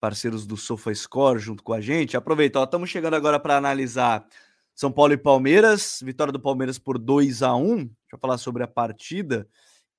parceiros do SofaScore junto com a gente. Aproveita, estamos chegando agora para analisar São Paulo e Palmeiras, vitória do Palmeiras por 2 a 1 Deixa eu falar sobre a partida.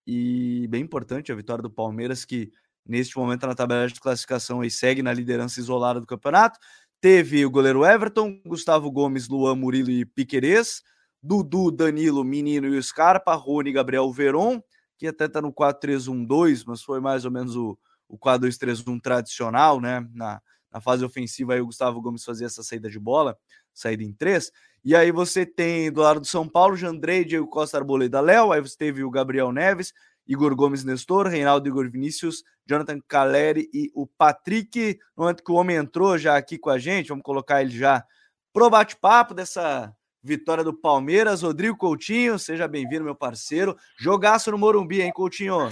E bem importante a vitória do Palmeiras, que neste momento na tabela de classificação e segue na liderança isolada do campeonato. Teve o goleiro Everton, Gustavo Gomes, Luan Murilo e Piquerez, Dudu, Danilo, Menino e Scarpa, Rony, Gabriel Veron, que até está no 4-3-1-2, mas foi mais ou menos o, o 4-2-3-1 tradicional, né? Na, na fase ofensiva aí o Gustavo Gomes fazia essa saída de bola, saída em três. E aí você tem do lado do São Paulo, Jandrei, Diego Costa Arboleda Léo, aí você teve o Gabriel Neves, Igor Gomes Nestor, Reinaldo Igor Vinícius, Jonathan Caleri e o Patrick. No momento que o homem entrou já aqui com a gente, vamos colocar ele já pro bate-papo dessa vitória do Palmeiras. Rodrigo Coutinho, seja bem-vindo, meu parceiro. Jogaço no Morumbi, hein, Coutinho?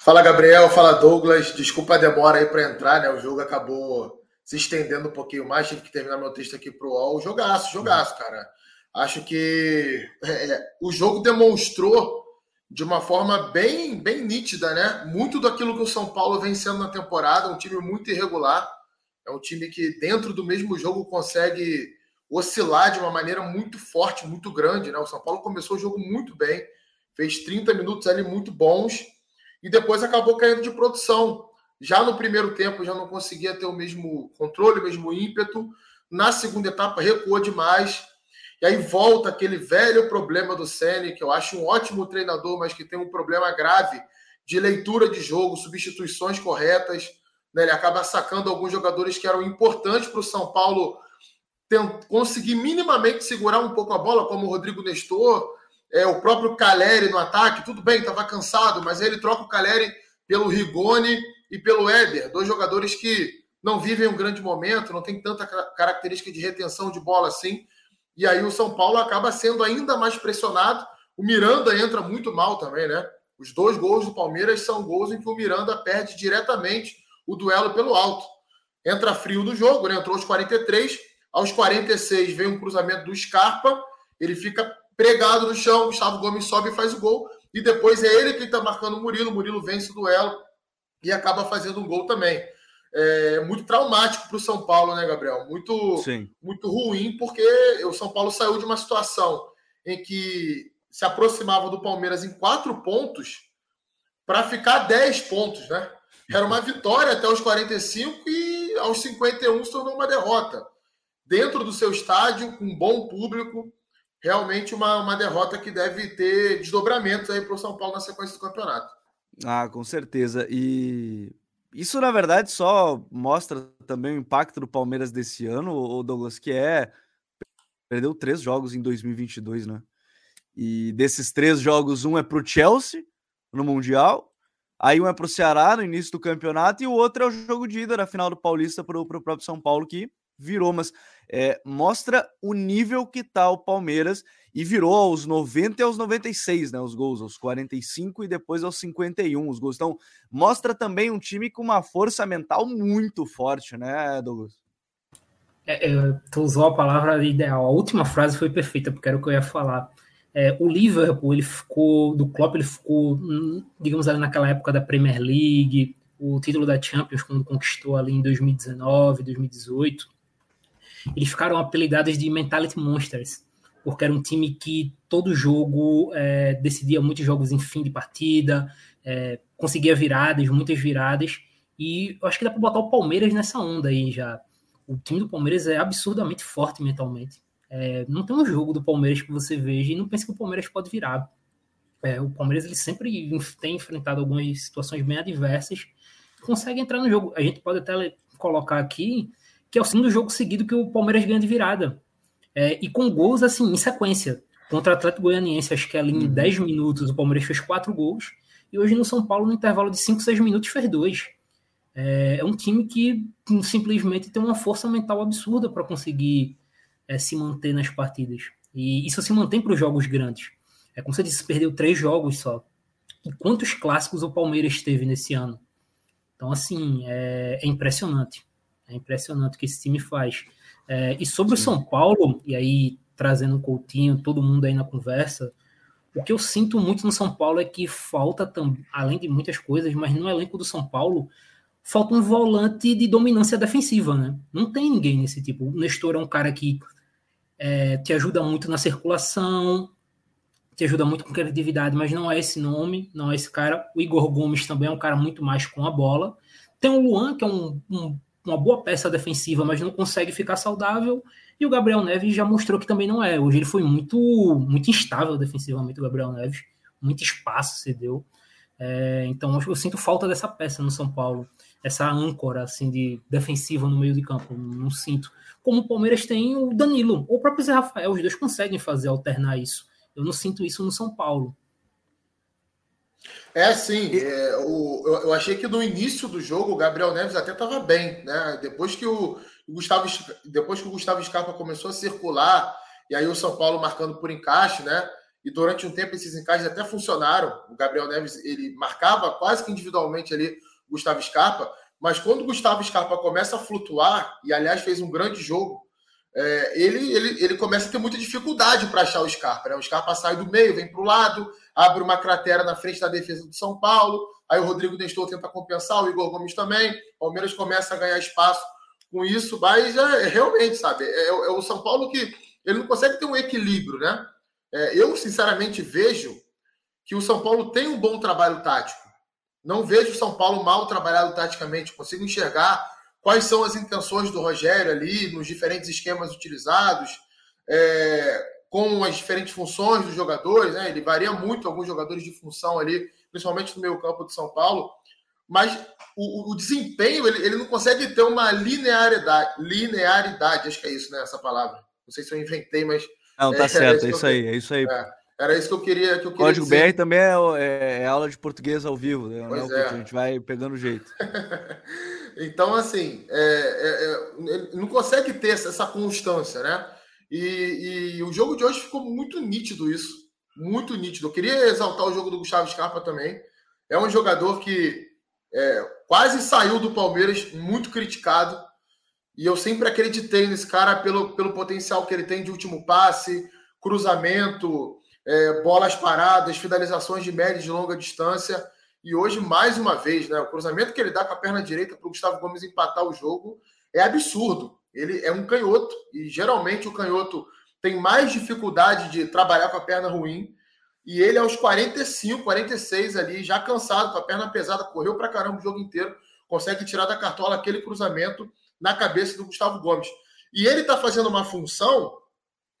Fala, Gabriel. Fala, Douglas. Desculpa a demora aí para entrar, né? O jogo acabou se estendendo um pouquinho mais. Tive que terminar meu texto aqui pro UOL. Jogaço, jogaço, cara. Acho que é, é o jogo demonstrou de uma forma bem, bem nítida, né? Muito daquilo que o São Paulo vem sendo na temporada, um time muito irregular. É um time que, dentro do mesmo jogo, consegue oscilar de uma maneira muito forte, muito grande. Né? O São Paulo começou o jogo muito bem, fez 30 minutos ali muito bons e depois acabou caindo de produção. Já no primeiro tempo já não conseguia ter o mesmo controle, o mesmo ímpeto. Na segunda etapa recuou demais e aí volta aquele velho problema do Ceni, que eu acho um ótimo treinador, mas que tem um problema grave de leitura de jogo, substituições corretas. Né? Ele acaba sacando alguns jogadores que eram importantes para o São Paulo conseguir minimamente segurar um pouco a bola, como o Rodrigo Nestor, é, o próprio Caleri no ataque. Tudo bem, estava cansado, mas ele troca o Caleri pelo Rigoni e pelo Éder, dois jogadores que não vivem um grande momento, não tem tanta característica de retenção de bola assim e aí o São Paulo acaba sendo ainda mais pressionado. O Miranda entra muito mal também, né? Os dois gols do Palmeiras são gols em que o Miranda perde diretamente o duelo pelo alto. Entra frio no jogo, né? Entrou aos 43, aos 46 vem um cruzamento do Scarpa, ele fica pregado no chão, Gustavo Gomes sobe e faz o gol, e depois é ele quem está marcando o Murilo, o Murilo vence o duelo e acaba fazendo um gol também é, muito traumático para o São Paulo, né, Gabriel? Muito, Sim. muito ruim, porque o São Paulo saiu de uma situação em que se aproximava do Palmeiras em quatro pontos para ficar 10 pontos, né? Era uma vitória até os 45 e aos 51 se tornou uma derrota. Dentro do seu estádio, com um bom público, realmente uma, uma derrota que deve ter desdobramentos aí para o São Paulo na sequência do campeonato. Ah, com certeza. E isso, na verdade, só mostra também o impacto do Palmeiras desse ano, o Douglas, que é. Perdeu três jogos em 2022, né? E desses três jogos, um é para o Chelsea no Mundial, aí um é para o Ceará no início do campeonato, e o outro é o jogo de ida na final do Paulista para o próprio São Paulo, que virou, mas é, mostra o nível que tá o Palmeiras e virou aos 90 e aos 96, né? Os gols, aos 45 e depois aos 51 os gols. Então, mostra também um time com uma força mental muito forte, né, Douglas? É, é, tu usou a palavra ideal. A última frase foi perfeita, porque era o que eu ia falar. É, o Liverpool, ele ficou, do Klopp, ele ficou, hum, digamos ali naquela época da Premier League, o título da Champions, quando conquistou ali em 2019, 2018 eles ficaram apelidados de Mentality Monsters, porque era um time que todo jogo é, decidia muitos jogos em fim de partida, é, conseguia viradas, muitas viradas, e eu acho que dá para botar o Palmeiras nessa onda aí já. O time do Palmeiras é absurdamente forte mentalmente. É, não tem um jogo do Palmeiras que você veja e não pense que o Palmeiras pode virar. É, o Palmeiras ele sempre tem enfrentado algumas situações bem adversas, consegue entrar no jogo. A gente pode até colocar aqui que é o segundo jogo seguido que o Palmeiras ganha de virada. É, e com gols assim, em sequência. Contra o Atlético Goianiense, acho que ali em 10 uhum. minutos o Palmeiras fez quatro gols. E hoje no São Paulo, no intervalo de 5, 6 minutos, fez dois. É, é um time que simplesmente tem uma força mental absurda para conseguir é, se manter nas partidas. E isso se mantém para os jogos grandes. É como você disse, perdeu três jogos só. E quantos clássicos o Palmeiras teve nesse ano? Então, assim, é, é impressionante. É impressionante o que esse time faz. É, e sobre Sim. o São Paulo, e aí trazendo o Coutinho, todo mundo aí na conversa, O que eu sinto muito no São Paulo é que falta, além de muitas coisas, mas no elenco do São Paulo, falta um volante de dominância defensiva, né? Não tem ninguém nesse tipo. O Nestor é um cara que é, te ajuda muito na circulação, te ajuda muito com criatividade, mas não é esse nome, não é esse cara. O Igor Gomes também é um cara muito mais com a bola. Tem o Luan, que é um, um, uma boa peça defensiva, mas não consegue ficar saudável. E o Gabriel Neves já mostrou que também não é. Hoje ele foi muito, muito instável defensivamente, o Gabriel Neves. Muito espaço cedeu. É, então eu sinto falta dessa peça no São Paulo. Essa âncora assim de defensiva no meio de campo. Não sinto. Como o Palmeiras tem o Danilo, ou o próprio Zé Rafael, os dois conseguem fazer alternar isso. Eu não sinto isso no São Paulo. É, sim. É, o, eu, achei que no início do jogo o Gabriel Neves até estava bem, né? Depois que o, o, Gustavo, depois que o Gustavo Scarpa começou a circular, e aí o São Paulo marcando por encaixe, né? E durante um tempo esses encaixes até funcionaram. O Gabriel Neves ele marcava quase que individualmente ali o Gustavo Scarpa, mas quando o Gustavo Scarpa começa a flutuar, e aliás fez um grande jogo, é, ele, ele, ele começa a ter muita dificuldade para achar o Scarpa. Né? O Scarpa sai do meio, vem para o lado, abre uma cratera na frente da defesa do São Paulo. Aí o Rodrigo Nestor tenta compensar, o Igor Gomes também. O Palmeiras começa a ganhar espaço com isso, mas é, é realmente, sabe, é, é, o São Paulo que ele não consegue ter um equilíbrio, né? É, eu, sinceramente, vejo que o São Paulo tem um bom trabalho tático. Não vejo o São Paulo mal trabalhado taticamente. Consigo enxergar quais são as intenções do Rogério ali, nos diferentes esquemas utilizados, é, com as diferentes funções dos jogadores. Né? Ele varia muito alguns jogadores de função ali, principalmente no meio campo de São Paulo. Mas o, o desempenho, ele, ele, não consegue ter uma linearidade, linearidade, acho que é isso, né? Essa palavra. Não sei se eu inventei, mas. Não, tá é, certo, é isso, aí, é isso aí. É. Era isso que eu queria. Que eu queria Código dizer. BR também é, é, é, aula de português ao vivo, né? Pois é. A gente vai pegando jeito. então, assim, é, é, é não consegue ter essa, essa constância, né? E, e, o jogo de hoje ficou muito nítido isso. Muito nítido. Eu queria exaltar o jogo do Gustavo Scarpa também. É um jogador que é, quase saiu do Palmeiras, muito criticado. E eu sempre acreditei nesse cara pelo, pelo potencial que ele tem de último passe, cruzamento, é, bolas paradas, finalizações de média e de longa distância. E hoje, mais uma vez, né, o cruzamento que ele dá com a perna direita para o Gustavo Gomes empatar o jogo é absurdo. Ele é um canhoto, e geralmente o canhoto tem mais dificuldade de trabalhar com a perna ruim. E ele, aos 45, 46 ali, já cansado, com a perna pesada, correu para caramba o jogo inteiro, consegue tirar da cartola aquele cruzamento na cabeça do Gustavo Gomes. E ele está fazendo uma função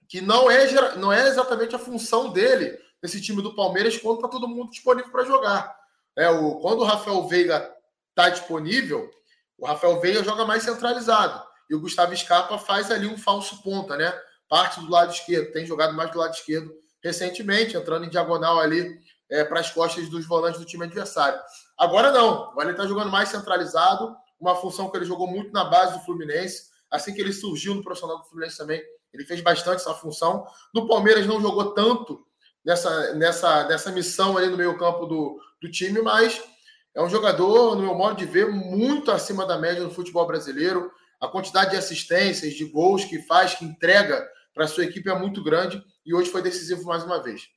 que não é, não é exatamente a função dele nesse time do Palmeiras quando está todo mundo disponível para jogar. É, o, quando o Rafael Veiga está disponível, o Rafael Veiga joga mais centralizado. E o Gustavo Scarpa faz ali um falso ponta, né? Parte do lado esquerdo, tem jogado mais do lado esquerdo recentemente, entrando em diagonal ali é, para as costas dos volantes do time adversário. Agora não, agora ele está jogando mais centralizado, uma função que ele jogou muito na base do Fluminense. Assim que ele surgiu no profissional do Fluminense também, ele fez bastante essa função. No Palmeiras não jogou tanto nessa, nessa, nessa missão ali no meio campo do, do time, mas é um jogador, no meu modo de ver, muito acima da média do futebol brasileiro. A quantidade de assistências, de gols que faz, que entrega para a sua equipe é muito grande e hoje foi decisivo mais uma vez.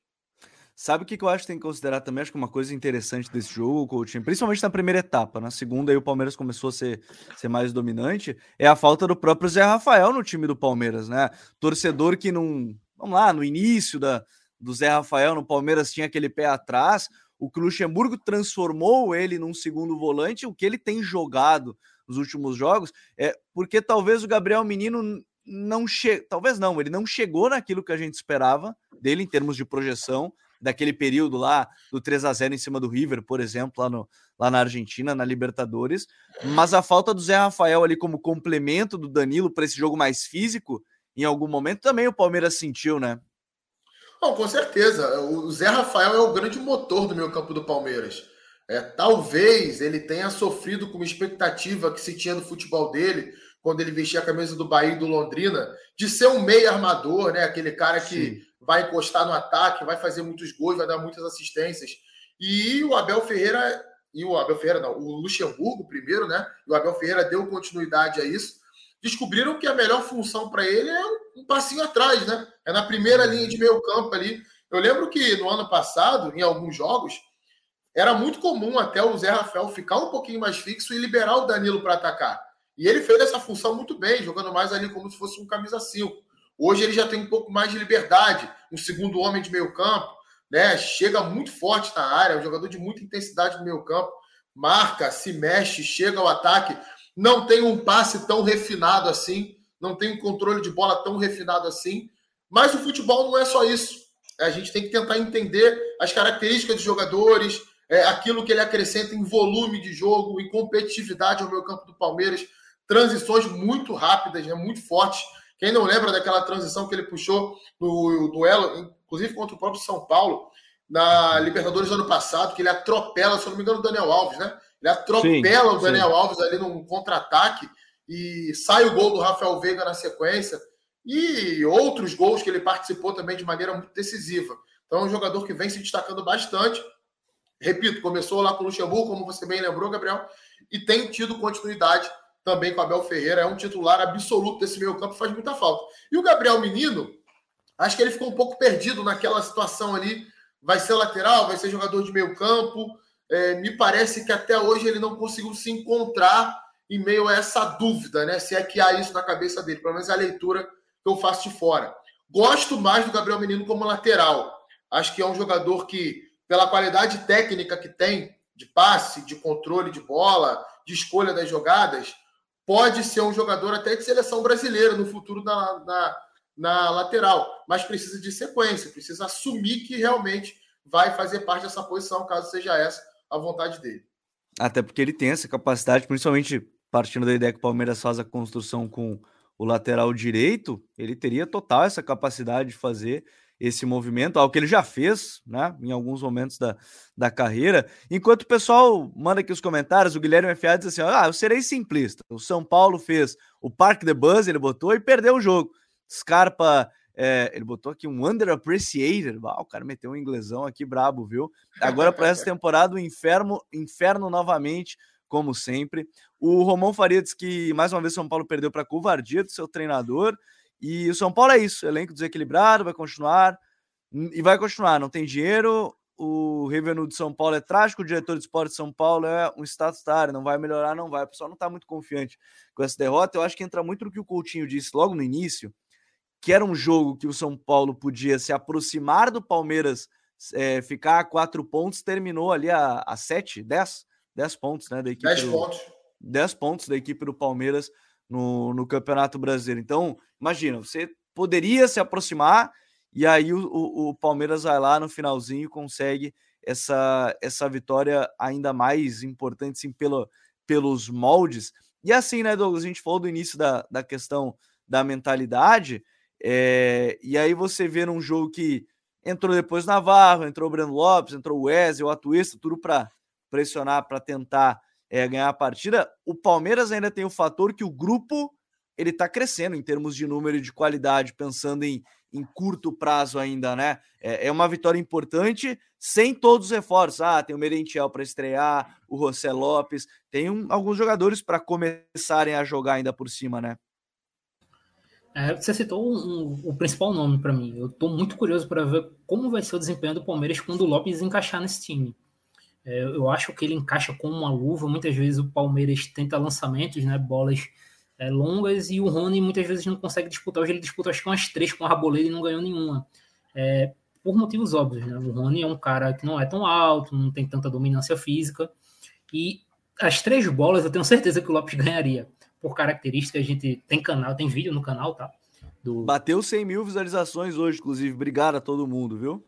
Sabe o que eu acho que tem que considerar também? Acho que uma coisa interessante desse jogo, Coutinho, principalmente na primeira etapa, na segunda aí o Palmeiras começou a ser, ser mais dominante, é a falta do próprio Zé Rafael no time do Palmeiras, né? Torcedor que não. Vamos lá, no início da, do Zé Rafael no Palmeiras tinha aquele pé atrás, o que o Luxemburgo transformou ele num segundo volante, o que ele tem jogado nos últimos jogos, é porque talvez o Gabriel Menino não che... talvez não, ele não chegou naquilo que a gente esperava dele em termos de projeção, daquele período lá do 3 a 0 em cima do River, por exemplo, lá, no, lá na Argentina, na Libertadores. Mas a falta do Zé Rafael ali como complemento do Danilo para esse jogo mais físico, em algum momento também o Palmeiras sentiu, né? Bom, com certeza. O Zé Rafael é o grande motor do meio campo do Palmeiras. É, talvez ele tenha sofrido com uma expectativa que se tinha no futebol dele, quando ele vestia a camisa do Bahia e do Londrina, de ser um meio armador, né? Aquele cara que Sim vai encostar no ataque, vai fazer muitos gols, vai dar muitas assistências. E o Abel Ferreira, e o Abel Ferreira não, o Luxemburgo primeiro, né? E o Abel Ferreira deu continuidade a isso. Descobriram que a melhor função para ele é um passinho atrás, né? É na primeira linha de meio campo ali. Eu lembro que no ano passado, em alguns jogos, era muito comum até o Zé Rafael ficar um pouquinho mais fixo e liberar o Danilo para atacar. E ele fez essa função muito bem, jogando mais ali como se fosse um camisa 5. Hoje ele já tem um pouco mais de liberdade, um segundo homem de meio campo, né? Chega muito forte na área, é um jogador de muita intensidade no meio campo, marca, se mexe, chega ao ataque, não tem um passe tão refinado assim, não tem um controle de bola tão refinado assim, mas o futebol não é só isso. A gente tem que tentar entender as características dos jogadores, é, aquilo que ele acrescenta em volume de jogo, em competitividade ao meio campo do Palmeiras, transições muito rápidas, né, muito fortes. Quem não lembra daquela transição que ele puxou no duelo, inclusive contra o próprio São Paulo, na Libertadores do ano passado, que ele atropela, se não me engano, o Daniel Alves, né? Ele atropela sim, o Daniel sim. Alves ali num contra-ataque e sai o gol do Rafael Veiga na sequência. E outros gols que ele participou também de maneira muito decisiva. Então é um jogador que vem se destacando bastante. Repito, começou lá com o Luxemburgo, como você bem lembrou, Gabriel, e tem tido continuidade também com o Abel Ferreira. É um titular absoluto desse meio campo, faz muita falta. E o Gabriel Menino, acho que ele ficou um pouco perdido naquela situação ali. Vai ser lateral, vai ser jogador de meio campo. É, me parece que até hoje ele não conseguiu se encontrar em meio a essa dúvida, né? Se é que há isso na cabeça dele, pelo menos é a leitura que eu faço de fora. Gosto mais do Gabriel Menino como lateral. Acho que é um jogador que, pela qualidade técnica que tem, de passe, de controle de bola, de escolha das jogadas, pode ser um jogador até de seleção brasileira no futuro na, na, na lateral. Mas precisa de sequência, precisa assumir que realmente vai fazer parte dessa posição, caso seja essa a vontade dele. Até porque ele tem essa capacidade, principalmente partindo da ideia que o Palmeiras faz a construção com o lateral direito, ele teria total essa capacidade de fazer esse movimento, algo que ele já fez, né, em alguns momentos da, da carreira. Enquanto o pessoal manda aqui os comentários, o Guilherme FA diz assim: ah, eu serei simplista. O São Paulo fez o Parque de Buzz, ele botou e perdeu o jogo. Scarpa, é, ele botou aqui um underappreciated. Ah, o cara meteu um inglesão aqui brabo, viu? Agora para essa temporada, o inferno, inferno novamente como sempre. O Romão Faria diz que mais uma vez o São Paulo perdeu para covardia do seu treinador. E o São Paulo é isso: elenco desequilibrado, vai continuar e vai continuar. Não tem dinheiro. O revenue de São Paulo é trágico. O diretor de esporte de São Paulo é um área. Não vai melhorar, não vai. O pessoal não está muito confiante com essa derrota. Eu acho que entra muito no que o Coutinho disse logo no início, que era um jogo que o São Paulo podia se aproximar do Palmeiras, é, ficar a quatro pontos, terminou ali a, a sete, dez 10 pontos, né? Da equipe 10 do, pontos. 10 pontos da equipe do Palmeiras no, no Campeonato Brasileiro. Então, imagina, você poderia se aproximar e aí o, o, o, Palmeiras vai lá no finalzinho e consegue essa, essa vitória ainda mais importante, sim, pelo, pelos moldes. E assim, né, Douglas? A gente falou do início da, da questão da mentalidade, é, e aí você vê num jogo que entrou depois Navarro, entrou o Breno Lopes, entrou o Wesley, o Atuista, tudo para pressionar para tentar é, ganhar a partida. O Palmeiras ainda tem o fator que o grupo ele está crescendo em termos de número e de qualidade, pensando em, em curto prazo ainda, né? É, é uma vitória importante, sem todos os reforços. Ah, tem o Merentiel para estrear, o José Lopes, tem um, alguns jogadores para começarem a jogar ainda por cima, né? É, você citou um, o principal nome para mim. Eu estou muito curioso para ver como vai ser o desempenho do Palmeiras quando o Lopes encaixar nesse time. É, eu acho que ele encaixa como uma luva. Muitas vezes o Palmeiras tenta lançamentos, né, bolas é, longas, e o Rony muitas vezes não consegue disputar. Hoje ele disputou acho que umas três com a Raboleira e não ganhou nenhuma. É, por motivos óbvios. Né? O Rony é um cara que não é tão alto, não tem tanta dominância física. E as três bolas eu tenho certeza que o Lopes ganharia. Por característica, a gente tem canal, tem vídeo no canal, tá? Do... Bateu 100 mil visualizações hoje, inclusive. Obrigado a todo mundo, viu?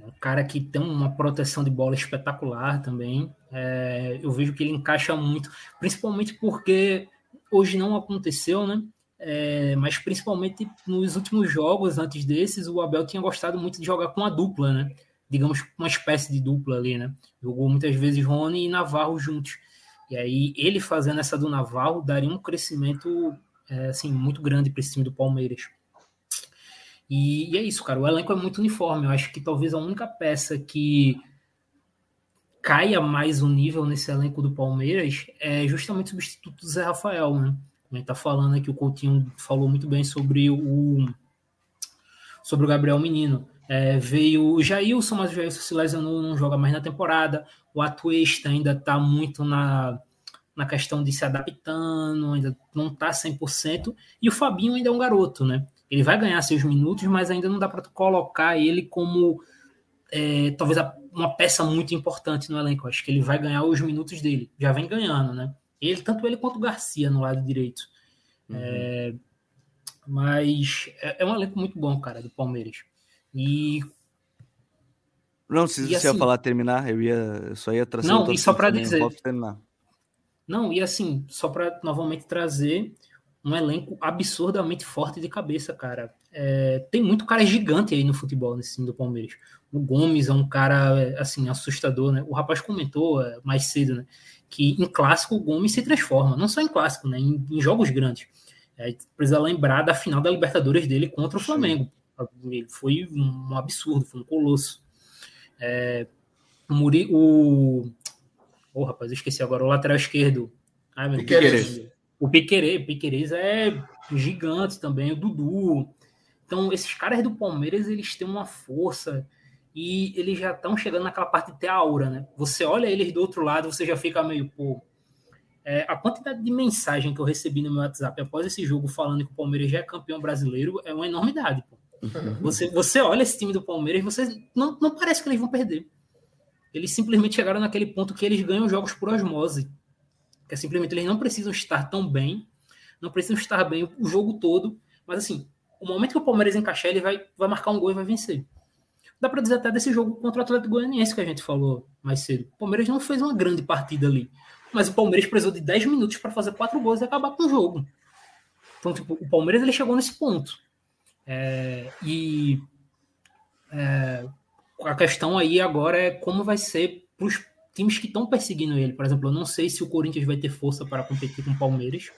Um cara que tem uma proteção de bola espetacular também. É, eu vejo que ele encaixa muito, principalmente porque hoje não aconteceu, né? É, mas principalmente nos últimos jogos antes desses, o Abel tinha gostado muito de jogar com a dupla, né? Digamos, uma espécie de dupla ali, né? Jogou muitas vezes Rony e Navarro juntos. E aí, ele fazendo essa do Navarro daria um crescimento é, assim, muito grande para esse time do Palmeiras. E, e, é isso, cara. O elenco é muito uniforme. Eu acho que talvez a única peça que caia mais o nível nesse elenco do Palmeiras é justamente o substituto do Zé Rafael, né? A gente tá falando aqui, o Coutinho falou muito bem sobre o sobre o Gabriel Menino. É, veio o Jailson, mas o Jailson se lesionou, não joga mais na temporada. O Atuesta ainda está muito na, na questão de se adaptando, ainda não está 100%. E o Fabinho ainda é um garoto, né? Ele vai ganhar seus minutos, mas ainda não dá para colocar ele como é, talvez uma peça muito importante no elenco. Acho que ele vai ganhar os minutos dele. Já vem ganhando, né? Ele, tanto ele quanto o Garcia no lado direito. Uhum. É, mas é, é, um elenco muito bom, cara, do Palmeiras. E. Não, se você assim, ia falar terminar, eu ia eu só ia trazer. Não, e só para dizer. Não, e assim, só para novamente trazer um elenco absurdamente forte de cabeça, cara. É, tem muito cara gigante aí no futebol nesse time do Palmeiras. O Gomes é um cara, assim, assustador, né? O rapaz comentou é, mais cedo, né? Que em clássico o Gomes se transforma, não só em clássico, né? Em, em jogos grandes. É, precisa lembrar da final da Libertadores dele contra o Flamengo. Ele foi um absurdo, foi um colosso. É, o Muri, o. Oh, rapaz, eu esqueci agora, o lateral esquerdo. Ai, meu Deus. O Piquerez, Piquerez é gigante também, o Dudu. Então, esses caras do Palmeiras, eles têm uma força e eles já estão chegando naquela parte de ter aura, né? Você olha eles do outro lado, você já fica meio, pô. É, a quantidade de mensagem que eu recebi no meu WhatsApp após esse jogo falando que o Palmeiras já é campeão brasileiro é uma enormidade, pô. Você, você olha esse time do Palmeiras e você não, não parece que eles vão perder. Eles simplesmente chegaram naquele ponto que eles ganham jogos por osmose. Que é simplesmente eles não precisam estar tão bem, não precisam estar bem o jogo todo, mas assim, o momento que o Palmeiras encaixar, ele vai, vai marcar um gol e vai vencer. Dá para dizer até desse jogo contra o Atlético Goianiense que a gente falou mais cedo. O Palmeiras não fez uma grande partida ali, mas o Palmeiras precisou de 10 minutos para fazer quatro gols e acabar com o jogo. Então, tipo, o Palmeiras ele chegou nesse ponto. É, e é, a questão aí agora é como vai ser para os times que estão perseguindo ele. Por exemplo, eu não sei se o Corinthians vai ter força para competir com o Palmeiras.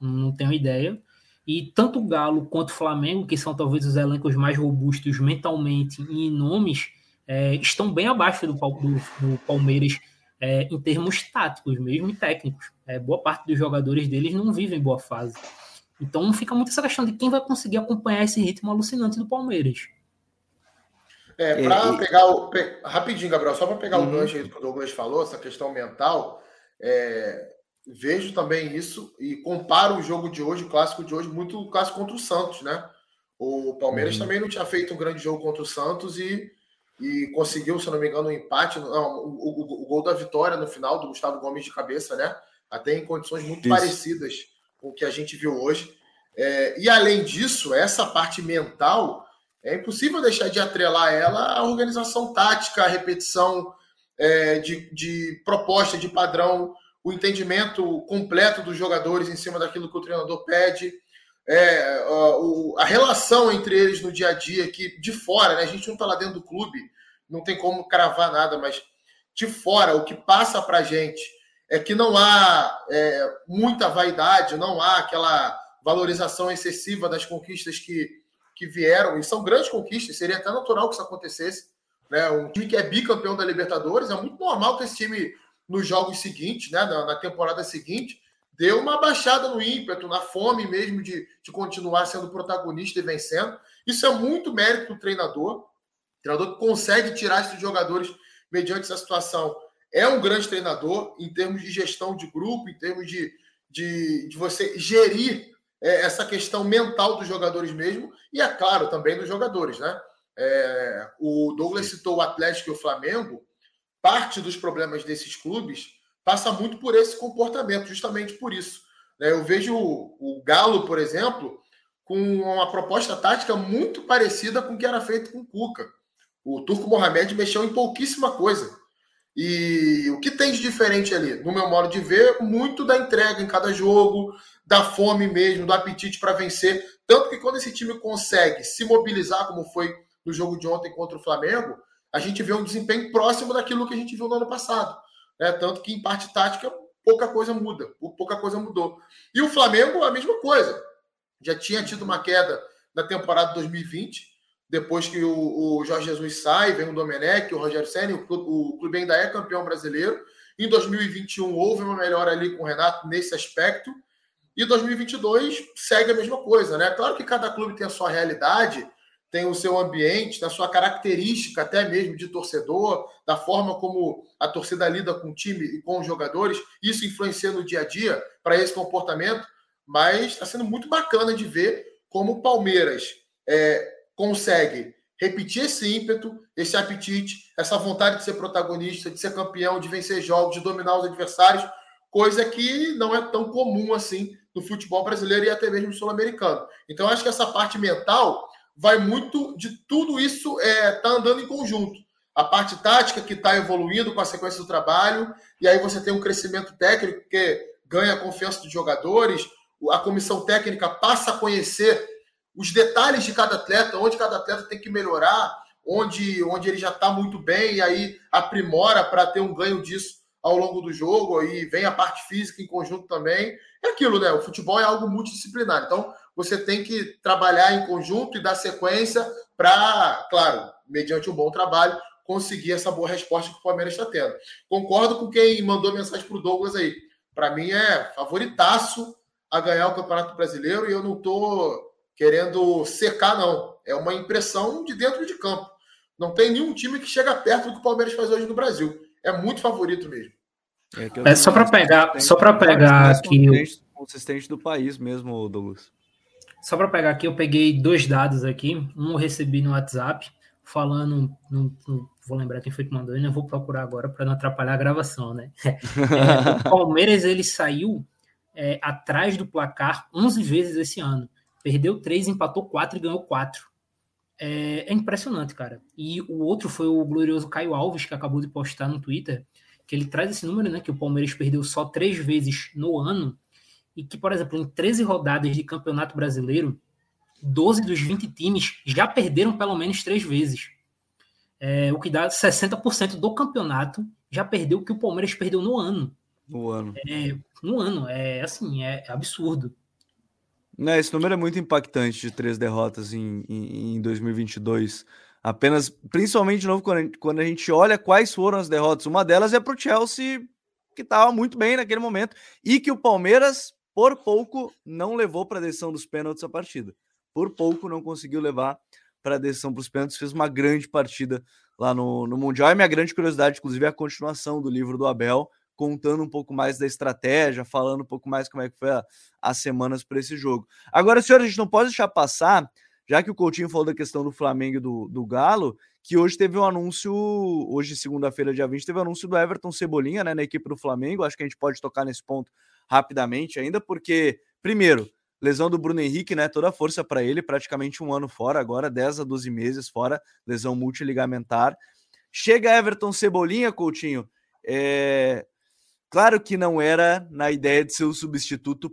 Não tenho ideia. E tanto o Galo quanto o Flamengo, que são talvez os elencos mais robustos mentalmente e em nomes, é, estão bem abaixo do, do, do Palmeiras é, em termos táticos, mesmo e técnicos. É, boa parte dos jogadores deles não vivem boa fase. Então fica muito essa questão de quem vai conseguir acompanhar esse ritmo alucinante do Palmeiras. É, para pegar o. Rapidinho, Gabriel, só para pegar uhum. o gancho aí do que o Douglas falou, essa questão mental, é, vejo também isso e comparo o jogo de hoje, o clássico de hoje, muito o clássico contra o Santos, né? O Palmeiras uhum. também não tinha feito um grande jogo contra o Santos e, e conseguiu, se não me engano, um empate, não, o, o, o, gol da vitória no final do Gustavo Gomes de cabeça, né? Até em condições muito isso. parecidas o que a gente viu hoje. É, e além disso, essa parte mental é impossível deixar de atrelar ela à organização tática, à repetição é, de, de proposta, de padrão, o entendimento completo dos jogadores em cima daquilo que o treinador pede, é, a, a, relação entre eles no dia a dia, que de fora, né, a gente não está lá dentro do clube, não tem como cravar nada, mas de fora, o que passa para a gente é que não há é, muita vaidade, não há aquela valorização excessiva das conquistas que que vieram, e são grandes conquistas, seria até natural que isso acontecesse. Né? Um time que é bicampeão da Libertadores, é muito normal que esse time, nos jogos seguintes, né? na, na temporada seguinte, deu uma baixada no ímpeto, na fome mesmo de, de continuar sendo protagonista e vencendo. Isso é muito mérito do treinador. O treinador que consegue tirar esses jogadores mediante essa situação. É um grande treinador em termos de gestão de grupo, em termos de, de, de você gerir é, essa questão mental dos jogadores mesmo, e é claro, também dos jogadores, né? É, o Douglas citou o Atlético e o Flamengo, parte dos problemas desses clubes passa muito por esse comportamento, justamente por isso. Né? Eu vejo o, o Galo, por exemplo, com uma proposta tática muito parecida com o que era feito com o Cuca. O Turco Mohamed mexeu em pouquíssima coisa. E o que tem de diferente ali? No meu modo de ver, muito da entrega em cada jogo, da fome mesmo, do apetite para vencer. Tanto que quando esse time consegue se mobilizar, como foi no jogo de ontem contra o Flamengo, a gente vê um desempenho próximo daquilo que a gente viu no ano passado. Né? Tanto que em parte tática, pouca coisa muda, pouca coisa mudou. E o Flamengo, a mesma coisa. Já tinha tido uma queda na temporada 2020, depois que o, o Jorge Jesus sai, vem o Domenech, o Rogério Senna, o clube, o clube ainda é campeão brasileiro. Em 2021 houve uma melhora ali com o Renato nesse aspecto. E 2022 segue a mesma coisa, né? Claro que cada clube tem a sua realidade, tem o seu ambiente, da sua característica até mesmo de torcedor, da forma como a torcida lida com o time e com os jogadores, isso influencia no dia a dia para esse comportamento, mas está sendo muito bacana de ver como o Palmeiras é, consegue repetir esse ímpeto, esse apetite, essa vontade de ser protagonista, de ser campeão, de vencer jogos, de dominar os adversários, coisa que não é tão comum assim no futebol brasileiro e até mesmo sul-americano. Então, acho que essa parte mental vai muito de tudo isso é, tá andando em conjunto. A parte tática que está evoluindo com a sequência do trabalho, e aí você tem um crescimento técnico que ganha a confiança dos jogadores, a comissão técnica passa a conhecer os detalhes de cada atleta, onde cada atleta tem que melhorar, onde, onde ele já está muito bem, e aí aprimora para ter um ganho disso ao longo do jogo, aí vem a parte física em conjunto também. É aquilo, né? O futebol é algo multidisciplinar. Então, você tem que trabalhar em conjunto e dar sequência para, claro, mediante um bom trabalho, conseguir essa boa resposta que o Palmeiras está tendo. Concordo com quem mandou mensagem para o Douglas aí. Para mim é favoritaço a ganhar o Campeonato Brasileiro e eu não estou querendo secar, não. É uma impressão de dentro de campo. Não tem nenhum time que chega perto do que o Palmeiras faz hoje no Brasil. É muito favorito mesmo. É, é só para pegar, só para pegar aqui consistente, consistente do país mesmo, Douglas. Só para pegar aqui, eu peguei dois dados aqui. Um eu recebi no WhatsApp, falando. Não, não vou lembrar quem foi que mandou, e não vou procurar agora para não atrapalhar a gravação, né? É, o Palmeiras ele saiu é, atrás do placar 11 vezes esse ano. Perdeu 3, empatou 4 e ganhou 4. É, é, impressionante, cara. E o outro foi o glorioso Caio Alves, que acabou de postar no Twitter, que ele traz esse número, né? Que o Palmeiras perdeu só três vezes no ano e que, por exemplo, em 13 rodadas de Campeonato Brasileiro, 12 dos 20 times já perderam pelo menos três vezes. É, o que dá 60% do campeonato já perdeu o que o Palmeiras perdeu no ano. No ano. É, no ano, é assim, é absurdo. Né, esse número é muito impactante de três derrotas em, em, em 2022. Apenas, principalmente de novo, quando a, gente, quando a gente olha quais foram as derrotas. Uma delas é para o Chelsea, que estava muito bem naquele momento, e que o Palmeiras por pouco não levou para a decisão dos pênaltis a partida. Por pouco não conseguiu levar para a decisão para os pênaltis, fez uma grande partida lá no, no Mundial. E minha grande curiosidade, inclusive, é a continuação do livro do Abel, contando um pouco mais da estratégia, falando um pouco mais como é que foi a, as semanas para esse jogo. Agora, senhor, a gente não pode deixar passar, já que o Coutinho falou da questão do Flamengo e do, do Galo, que hoje teve um anúncio, hoje, segunda-feira, dia 20, teve um anúncio do Everton Cebolinha, né, na equipe do Flamengo. Acho que a gente pode tocar nesse ponto rapidamente ainda, porque, primeiro, lesão do Bruno Henrique, né? Toda a força para ele, praticamente um ano fora, agora 10 a 12 meses fora, lesão multiligamentar. Chega Everton Cebolinha, Coutinho. É... Claro que não era na ideia de ser o substituto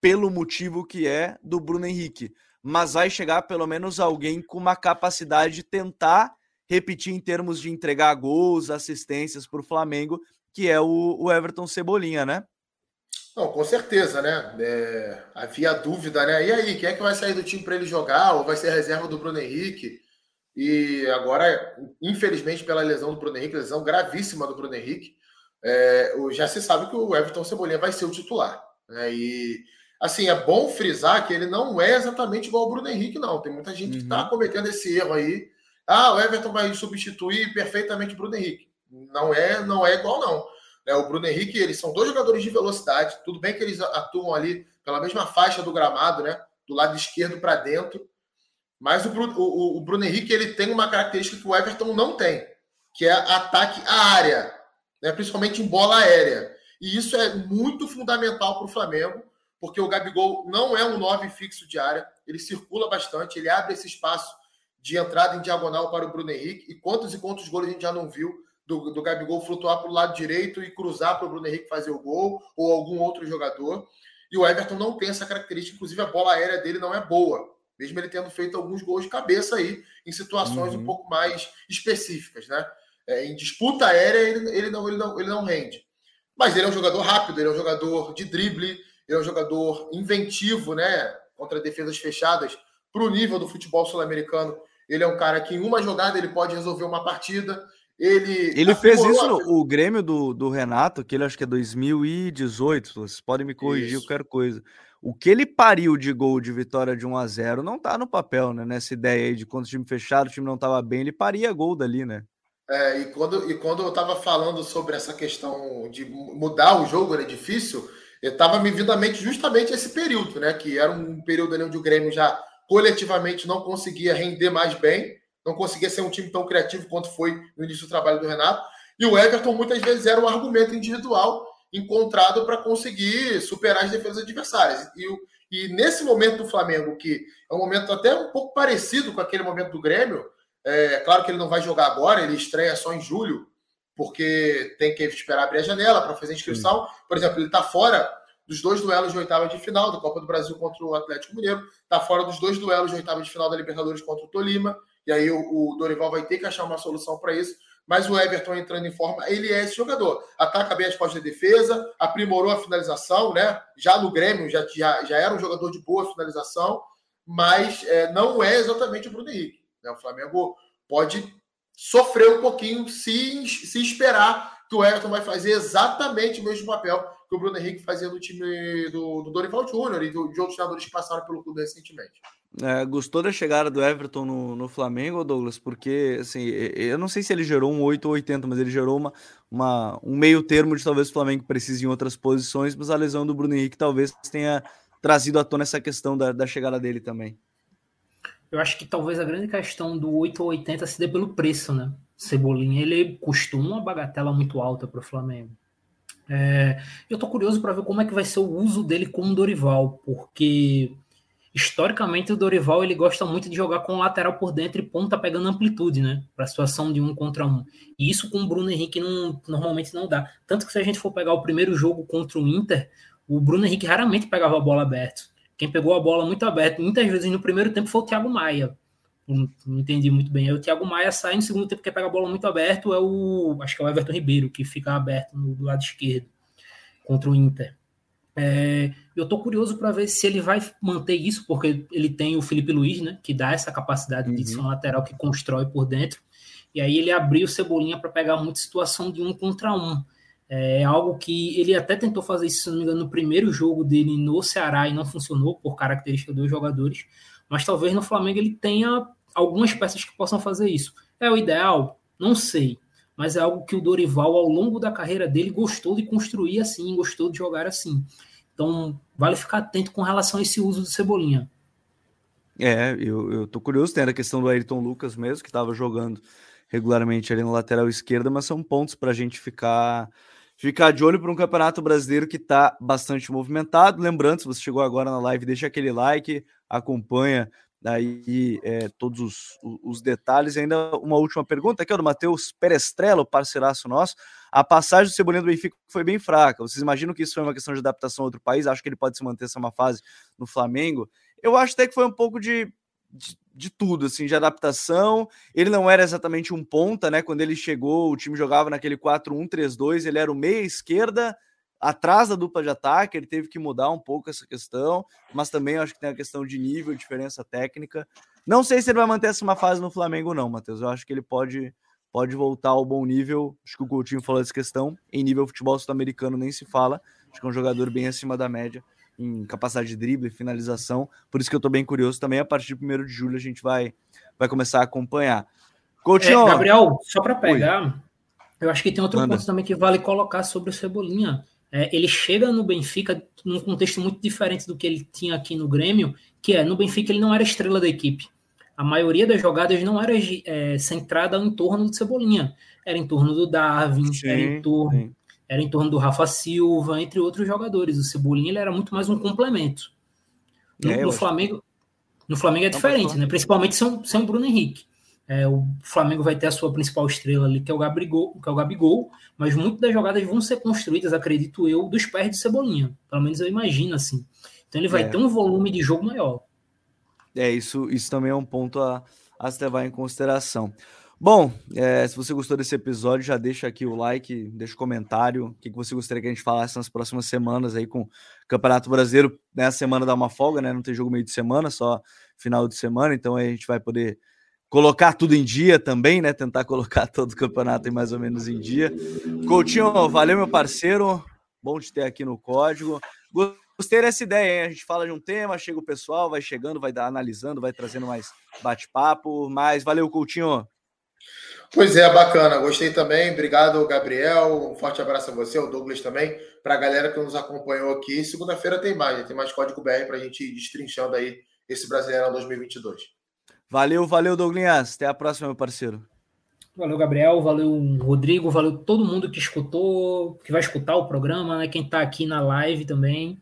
pelo motivo que é do Bruno Henrique, mas vai chegar pelo menos alguém com uma capacidade de tentar repetir em termos de entregar gols, assistências para o Flamengo, que é o, o Everton Cebolinha, né? Não, com certeza, né? É, havia dúvida, né? E aí, quem é que vai sair do time para ele jogar? Ou vai ser reserva do Bruno Henrique? E agora, infelizmente, pela lesão do Bruno Henrique, lesão gravíssima do Bruno Henrique, é, já se sabe que o Everton Cebolinha vai ser o titular. Né? E assim, é bom frisar que ele não é exatamente igual ao Bruno Henrique, não. Tem muita gente tá uhum. que está cometendo esse erro aí. Ah, o Everton vai substituir perfeitamente o Bruno Henrique. Não é, não é igual, não. Né? O Bruno Henrique, eles são dois jogadores de velocidade. Tudo bem que eles atuam ali pela mesma faixa do gramado, né? Do lado esquerdo para dentro. Mas o Bruno, o, o Bruno Henrique ele tem uma característica que o Everton não tem, que é ataque à área, né? principalmente em bola aérea. E isso é muito fundamental para o Flamengo, porque o Gabigol não é um 9 fixo de área, ele circula bastante, ele abre esse espaço de entrada em diagonal para o Bruno Henrique. E quantos e quantos gols a gente já não viu do, do Gabigol flutuar para o lado direito e cruzar para o Bruno Henrique fazer o gol, ou algum outro jogador. E o Everton não tem essa característica, inclusive a bola aérea dele não é boa, mesmo ele tendo feito alguns gols de cabeça aí, em situações uhum. um pouco mais específicas, né? É, em disputa aérea, ele, ele, não, ele, não, ele não rende. Mas ele é um jogador rápido, ele é um jogador de drible, ele é um jogador inventivo, né? Contra defesas fechadas, para o nível do futebol sul-americano. Ele é um cara que em uma jogada ele pode resolver uma partida, Ele, ele fez isso no o Grêmio do, do Renato, que ele acho que é 2018. Vocês podem me corrigir isso. qualquer coisa. O que ele pariu de gol de vitória de 1 a 0 não tá no papel, né? Nessa ideia aí de quando o time fechado, o time não tava bem, ele paria gol dali, né? É, e quando, e quando eu tava falando sobre essa questão de mudar o jogo, era difícil, eu tava me vindo à mente justamente esse período, né? Que era um período ali onde o Grêmio já coletivamente não conseguia render mais bem, não conseguia ser um time tão criativo quanto foi no início do trabalho do Renato. E o Everton muitas vezes era um argumento individual encontrado para conseguir superar as defesas adversárias. E, e nesse momento do Flamengo, que é um momento até um pouco parecido com aquele momento do Grêmio, é claro que ele não vai jogar agora, ele estreia só em julho, porque tem que esperar abrir a janela para fazer a inscrição. Sim. Por exemplo, ele está fora dos dois duelos de oitava de final da Copa do Brasil contra o Atlético Mineiro, está fora dos dois duelos de oitava de final da Libertadores contra o Tolima, e aí o, o Dorival vai ter que achar uma solução para isso mas o Everton entrando em forma, ele é esse jogador. Ataca bem as costas de defesa, aprimorou a finalização, né? Já no Grêmio já, já, já era um jogador de boa finalização, mas é, não é exatamente o Bruno Henrique. Né? O Flamengo pode sofrer um pouquinho se, se esperar que o Everton vai fazer exatamente o mesmo papel que o Bruno Henrique fazia no time do, do Dorival Júnior e do, de outros jogadores que passaram pelo clube recentemente. É, gostou da chegada do Everton no, no, Flamengo, Douglas? Porque, assim, eu não sei se ele gerou um 8 ou 80, mas ele gerou uma, uma, um meio termo de talvez o Flamengo precise em outras posições, mas a lesão do Bruno Henrique talvez tenha trazido à tona essa questão da, da chegada dele também. Eu acho que talvez a grande questão do 8 ou 80 se dê pelo preço, né? Cebolinha, ele custou uma bagatela muito alta para o Flamengo. É, eu tô curioso para ver como é que vai ser o uso dele com o Dorival, porque historicamente o Dorival ele gosta muito de jogar com lateral por dentro e ponta pegando amplitude, né? Para a situação de um contra um. E isso com o Bruno Henrique não, normalmente não dá. Tanto que se a gente for pegar o primeiro jogo contra o Inter, o Bruno Henrique raramente pegava a bola aberta. Quem pegou a bola muito aberta, muitas vezes no primeiro tempo foi o Thiago Maia. Não, não entendi muito bem. Aí o Thiago Maia sai no segundo tempo, quem pega a bola muito aberto é o. Acho que é o Everton Ribeiro, que fica aberto no, do lado esquerdo contra o Inter. É, eu estou curioso para ver se ele vai manter isso, porque ele tem o Felipe Luiz, né, que dá essa capacidade uhum. de ser um lateral que constrói por dentro. E aí ele abriu o Cebolinha para pegar muita situação de um contra um. É algo que ele até tentou fazer se não me engano, no primeiro jogo dele no Ceará e não funcionou por característica dos jogadores. Mas talvez no Flamengo ele tenha algumas peças que possam fazer isso. É o ideal? Não sei. Mas é algo que o Dorival, ao longo da carreira dele, gostou de construir assim, gostou de jogar assim. Então, vale ficar atento com relação a esse uso do Cebolinha. É, eu, eu tô curioso, tem a questão do Ayrton Lucas mesmo, que estava jogando regularmente ali na lateral esquerda, mas são pontos para a gente ficar ficar de olho para um campeonato brasileiro que está bastante movimentado. Lembrando, se você chegou agora na live, deixa aquele like, acompanha aí é, todos os, os, detalhes. E ainda uma última pergunta aqui, ó, do Matheus Perestrello, parceiraço nosso. A passagem do Cebolinha do Benfica foi bem fraca. Vocês imaginam que isso foi uma questão de adaptação a outro país? Acho que ele pode se manter essa uma fase no Flamengo. Eu acho até que foi um pouco de, de, de, tudo, assim, de adaptação. Ele não era exatamente um ponta, né? Quando ele chegou, o time jogava naquele 4-1-3-2, ele era o meia esquerda, atrás da dupla de ataque, ele teve que mudar um pouco essa questão, mas também acho que tem a questão de nível, diferença técnica. Não sei se ele vai manter essa fase no Flamengo, não, Matheus. Eu acho que ele pode pode voltar ao bom nível. Acho que o Coutinho falou dessa questão. Em nível futebol sul-americano nem se fala. Acho que é um jogador bem acima da média em capacidade de drible, finalização. Por isso que eu tô bem curioso também. A partir de 1 de julho a gente vai, vai começar a acompanhar. Coutinho, é, Gabriel, só para pegar, Oi. eu acho que tem outro Manda. ponto também que vale colocar sobre o Cebolinha. É, ele chega no Benfica num contexto muito diferente do que ele tinha aqui no Grêmio, que é, no Benfica ele não era estrela da equipe. A maioria das jogadas não era é, centrada em torno do Cebolinha. Era em torno do Darwin, sim, era, em torno, era em torno do Rafa Silva, entre outros jogadores. O Cebolinha ele era muito mais um complemento. No, é, no Flamengo, no Flamengo é diferente, né? principalmente sem, sem o Bruno Henrique. É, o Flamengo vai ter a sua principal estrela ali, que é o Gabigol, que é o Gabigol, mas muitas das jogadas vão ser construídas, acredito eu, dos pés de Cebolinha. Pelo menos eu imagino assim. Então ele vai é. ter um volume de jogo maior. É, isso, isso também é um ponto a, a se levar em consideração. Bom, é, se você gostou desse episódio, já deixa aqui o like, deixa o comentário, o que, que você gostaria que a gente falasse nas próximas semanas aí com o Campeonato Brasileiro, né, semana dá uma folga, né? Não tem jogo meio de semana, só final de semana, então aí a gente vai poder colocar tudo em dia também, né? Tentar colocar todo o campeonato mais ou menos em dia. Coutinho, valeu, meu parceiro. Bom te ter aqui no código. Gostei dessa ideia, hein? A gente fala de um tema, chega o pessoal, vai chegando, vai dar, analisando, vai trazendo mais bate-papo. Mas valeu, Coutinho. Pois é, bacana. Gostei também. Obrigado, Gabriel. Um forte abraço a você, o Douglas também. Para a galera que nos acompanhou aqui. Segunda-feira tem mais, tem mais código BR para a gente ir destrinchando aí esse Brasileirão 2022. Valeu, valeu, Douglas. Até a próxima, meu parceiro. Valeu, Gabriel. Valeu, Rodrigo. Valeu todo mundo que escutou, que vai escutar o programa, né? Quem está aqui na live também.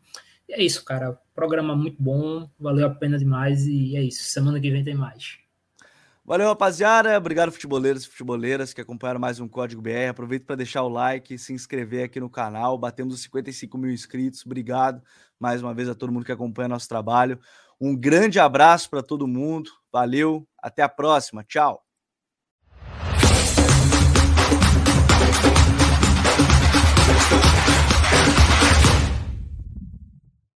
E é isso, cara. Programa muito bom. Valeu a pena demais. E é isso. Semana que vem tem mais. Valeu, rapaziada. Obrigado, futeboleiros e futeboleiras que acompanharam mais um Código BR. Aproveito para deixar o like, se inscrever aqui no canal. Batemos os 55 mil inscritos. Obrigado mais uma vez a todo mundo que acompanha nosso trabalho. Um grande abraço para todo mundo. Valeu. Até a próxima. Tchau.